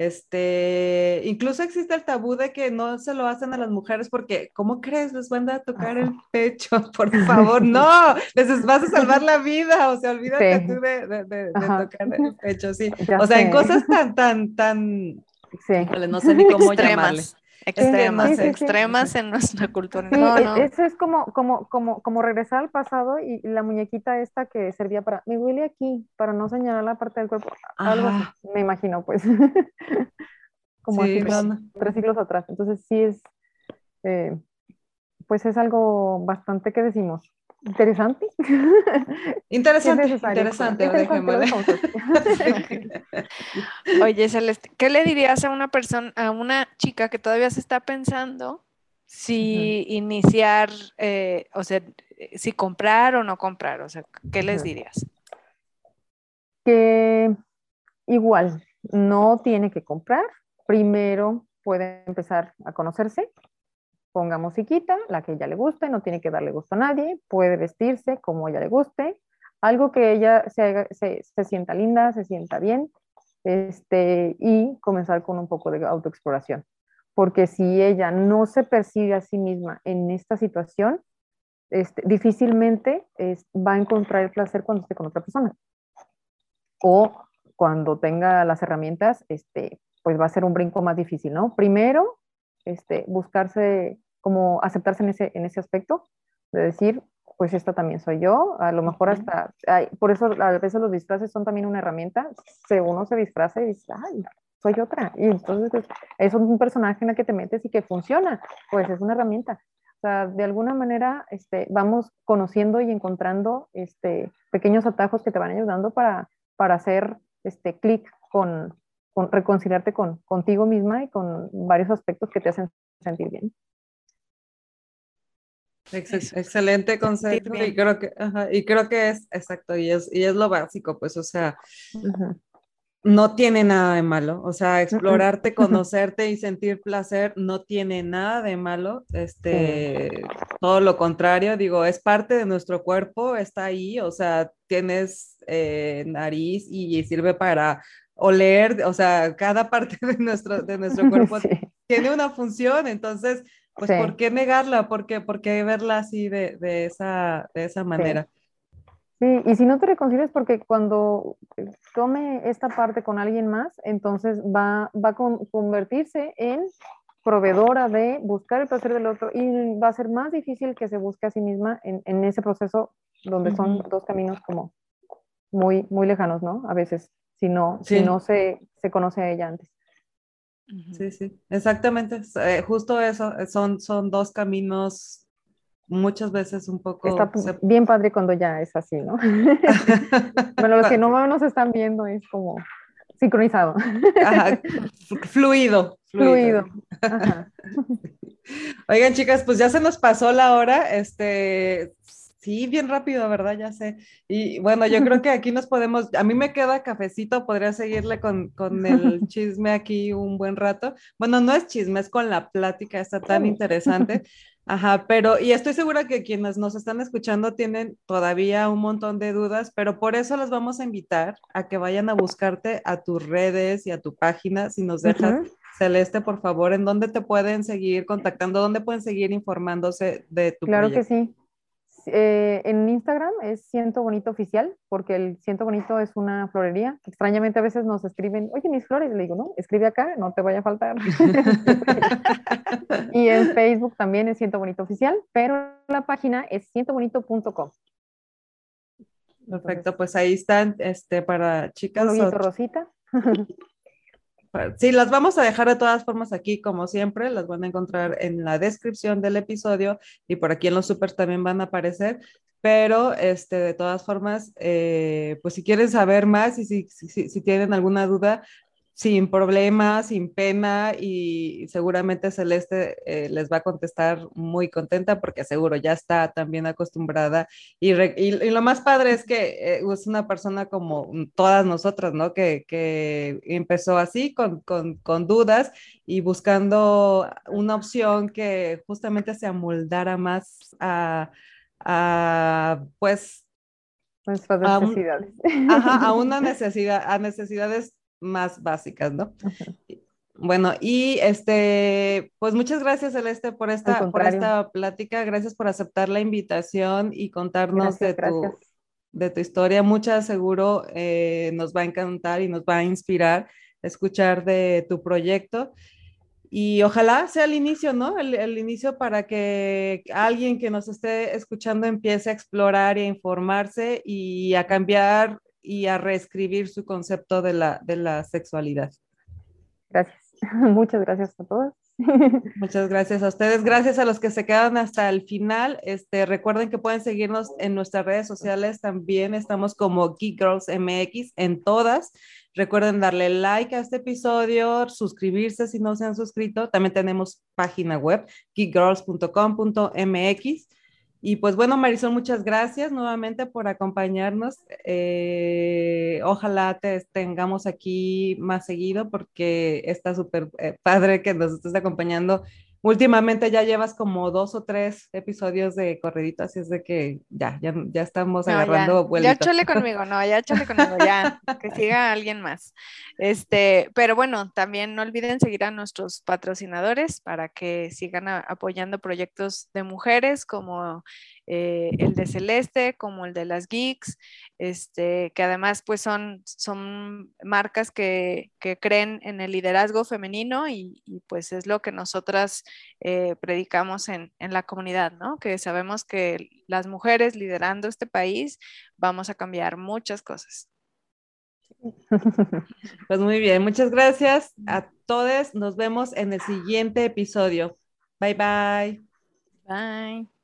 este, incluso existe el tabú de que no se lo hacen a las mujeres porque, ¿cómo crees? Les van a tocar el pecho, [LAUGHS] por [LAUGHS] favor, no, les vas a salvar la vida, o sea, olvídate tú de, de, de, tocar el [LAUGHS] pecho, sí. o sea, en cosas tan, tan, tan, sí. no sé ni cómo llamarle extremas, extremas en nuestra cultura. No, no. Eso es como, como, como, como regresar al pasado y la muñequita esta que servía para, me huele aquí, para no señalar la parte del cuerpo, algo así, me imagino, pues. [LAUGHS] como sí, tres siglos atrás. Entonces sí es, eh, pues es algo bastante que decimos, Interesante. [LAUGHS] Interesante, interesante. [LAUGHS] Oye, Celeste, ¿qué le dirías a una persona, a una chica que todavía se está pensando si iniciar, eh, o sea, si comprar o no comprar? O sea, ¿qué les dirías? Que igual, no tiene que comprar. Primero puede empezar a conocerse, ponga musiquita, la que ella le guste, no tiene que darle gusto a nadie, puede vestirse como ella le guste, algo que ella se, se, sienta linda, se sienta bien, este, y comenzar con un poco de autoexploración. Porque si ella no se percibe a sí misma en esta situación, este, difícilmente va a encontrar el placer cuando esté con otra persona. O cuando tenga las herramientas, este, pues va a ser un brinco más difícil, ¿no? Primero, este, buscarse, como aceptarse en ese, en ese aspecto, de decir, pues esta también soy yo, a lo mejor hasta, por eso a veces los disfraces son también una herramienta, si uno se disfraza y dice, ay, soy otra, y entonces pues, es un personaje en el que te metes y que funciona, pues es una herramienta. O sea, de alguna manera este, vamos conociendo y encontrando este, pequeños atajos que te van ayudando para, para hacer este clic con, reconciliarte con, contigo misma y con varios aspectos que te hacen sentir bien. excelente concepto y creo que y creo que es exacto y es y es lo básico pues o sea no tiene nada de malo o sea explorarte [LAUGHS] conocerte y sentir placer no tiene nada de malo este todo lo contrario digo es parte de nuestro cuerpo está ahí o sea tienes eh, nariz y sirve para oler, o sea, cada parte de nuestro, de nuestro [LAUGHS] cuerpo tiene una función, entonces, pues, ¿por qué negarla? ¿Por qué, por qué verla así de, de, esa, de esa manera? Sí. y si no te reconcilias, porque cuando tome esta parte con alguien más, entonces va, va a convertirse en proveedora de buscar el placer del otro y va a ser más difícil que se busque a sí misma en, en ese proceso donde son dos caminos como muy, muy lejanos, ¿no? A veces si no, si no se, se, conoce a ella antes. Sí, sí, exactamente. Eh, justo eso, eh, son, son dos caminos muchas veces un poco... Está bien padre cuando ya es así, ¿no? [LAUGHS] bueno, los que no nos están viendo es como sincronizado. Fluido. Fluido. [LAUGHS] Oigan, chicas, pues ya se nos pasó la hora. Este, Sí, bien rápido, ¿verdad? Ya sé. Y bueno, yo creo [LAUGHS] que aquí nos podemos, a mí me queda cafecito, podría seguirle con, con el chisme aquí un buen rato. Bueno, no es chisme, es con la plática, está tan interesante. [LAUGHS] Ajá, pero, y estoy segura que quienes nos están escuchando tienen todavía un montón de dudas, pero por eso los vamos a invitar a que vayan a buscarte a tus redes y a tu página, si nos dejas. Celeste, por favor, ¿en dónde te pueden seguir contactando? ¿Dónde pueden seguir informándose de tu Claro que sí. Eh, en Instagram es Siento Bonito Oficial, porque el Siento Bonito es una florería. Extrañamente a veces nos escriben, oye, mis flores, le digo, no, escribe acá, no te vaya a faltar. [LAUGHS] y en Facebook también es Siento Bonito Oficial, pero la página es sientobonito.com. Perfecto, pues ahí están este, para chicas. Rosita. [LAUGHS] Sí, las vamos a dejar de todas formas aquí, como siempre, las van a encontrar en la descripción del episodio y por aquí en los supers también van a aparecer. Pero, este, de todas formas, eh, pues si quieren saber más y si, si, si tienen alguna duda, sin problemas, sin pena y seguramente Celeste eh, les va a contestar muy contenta porque seguro ya está también acostumbrada y, y, lo más padre es que eh, es una persona como todas nosotras, ¿no? Que, que empezó así con, con, con, dudas y buscando una opción que justamente se amoldara más a, a pues... Nuestras necesidades. A, ajá, a una [LAUGHS] necesidad, a necesidades más básicas, ¿no? Bueno, y este, pues muchas gracias, Celeste, por esta, por esta plática. Gracias por aceptar la invitación y contarnos de, tu, de tu historia. Muchas seguro eh, nos va a encantar y nos va a inspirar escuchar de tu proyecto. Y ojalá sea el inicio, ¿no? El, el, inicio para que alguien que nos esté escuchando empiece a explorar y a informarse y a cambiar y a reescribir su concepto de la, de la sexualidad. Gracias. [LAUGHS] Muchas gracias a todos. [LAUGHS] Muchas gracias a ustedes. Gracias a los que se quedan hasta el final. Este, recuerden que pueden seguirnos en nuestras redes sociales. También estamos como Geek Girls MX en todas. Recuerden darle like a este episodio, suscribirse si no se han suscrito. También tenemos página web geekgirls.com.mx y pues bueno, Marisol, muchas gracias nuevamente por acompañarnos. Eh, ojalá te tengamos aquí más seguido porque está súper eh, padre que nos estés acompañando últimamente ya llevas como dos o tres episodios de corredito, así es de que ya, ya, ya estamos agarrando ya, Ya chole conmigo, no, ya chole conmigo, ya, que siga alguien más. Este, pero bueno, también no olviden seguir a nuestros patrocinadores para que sigan apoyando proyectos de mujeres como eh, el de Celeste, como el de las Geeks, este, que además pues son, son marcas que, que creen en el liderazgo femenino y, y pues es lo que nosotras eh, predicamos en, en, la comunidad, ¿no? Que sabemos que las mujeres liderando este país vamos a cambiar muchas cosas. [LAUGHS] Pues muy bien, muchas gracias a todos. Nos vemos en el siguiente episodio. Bye bye. Bye.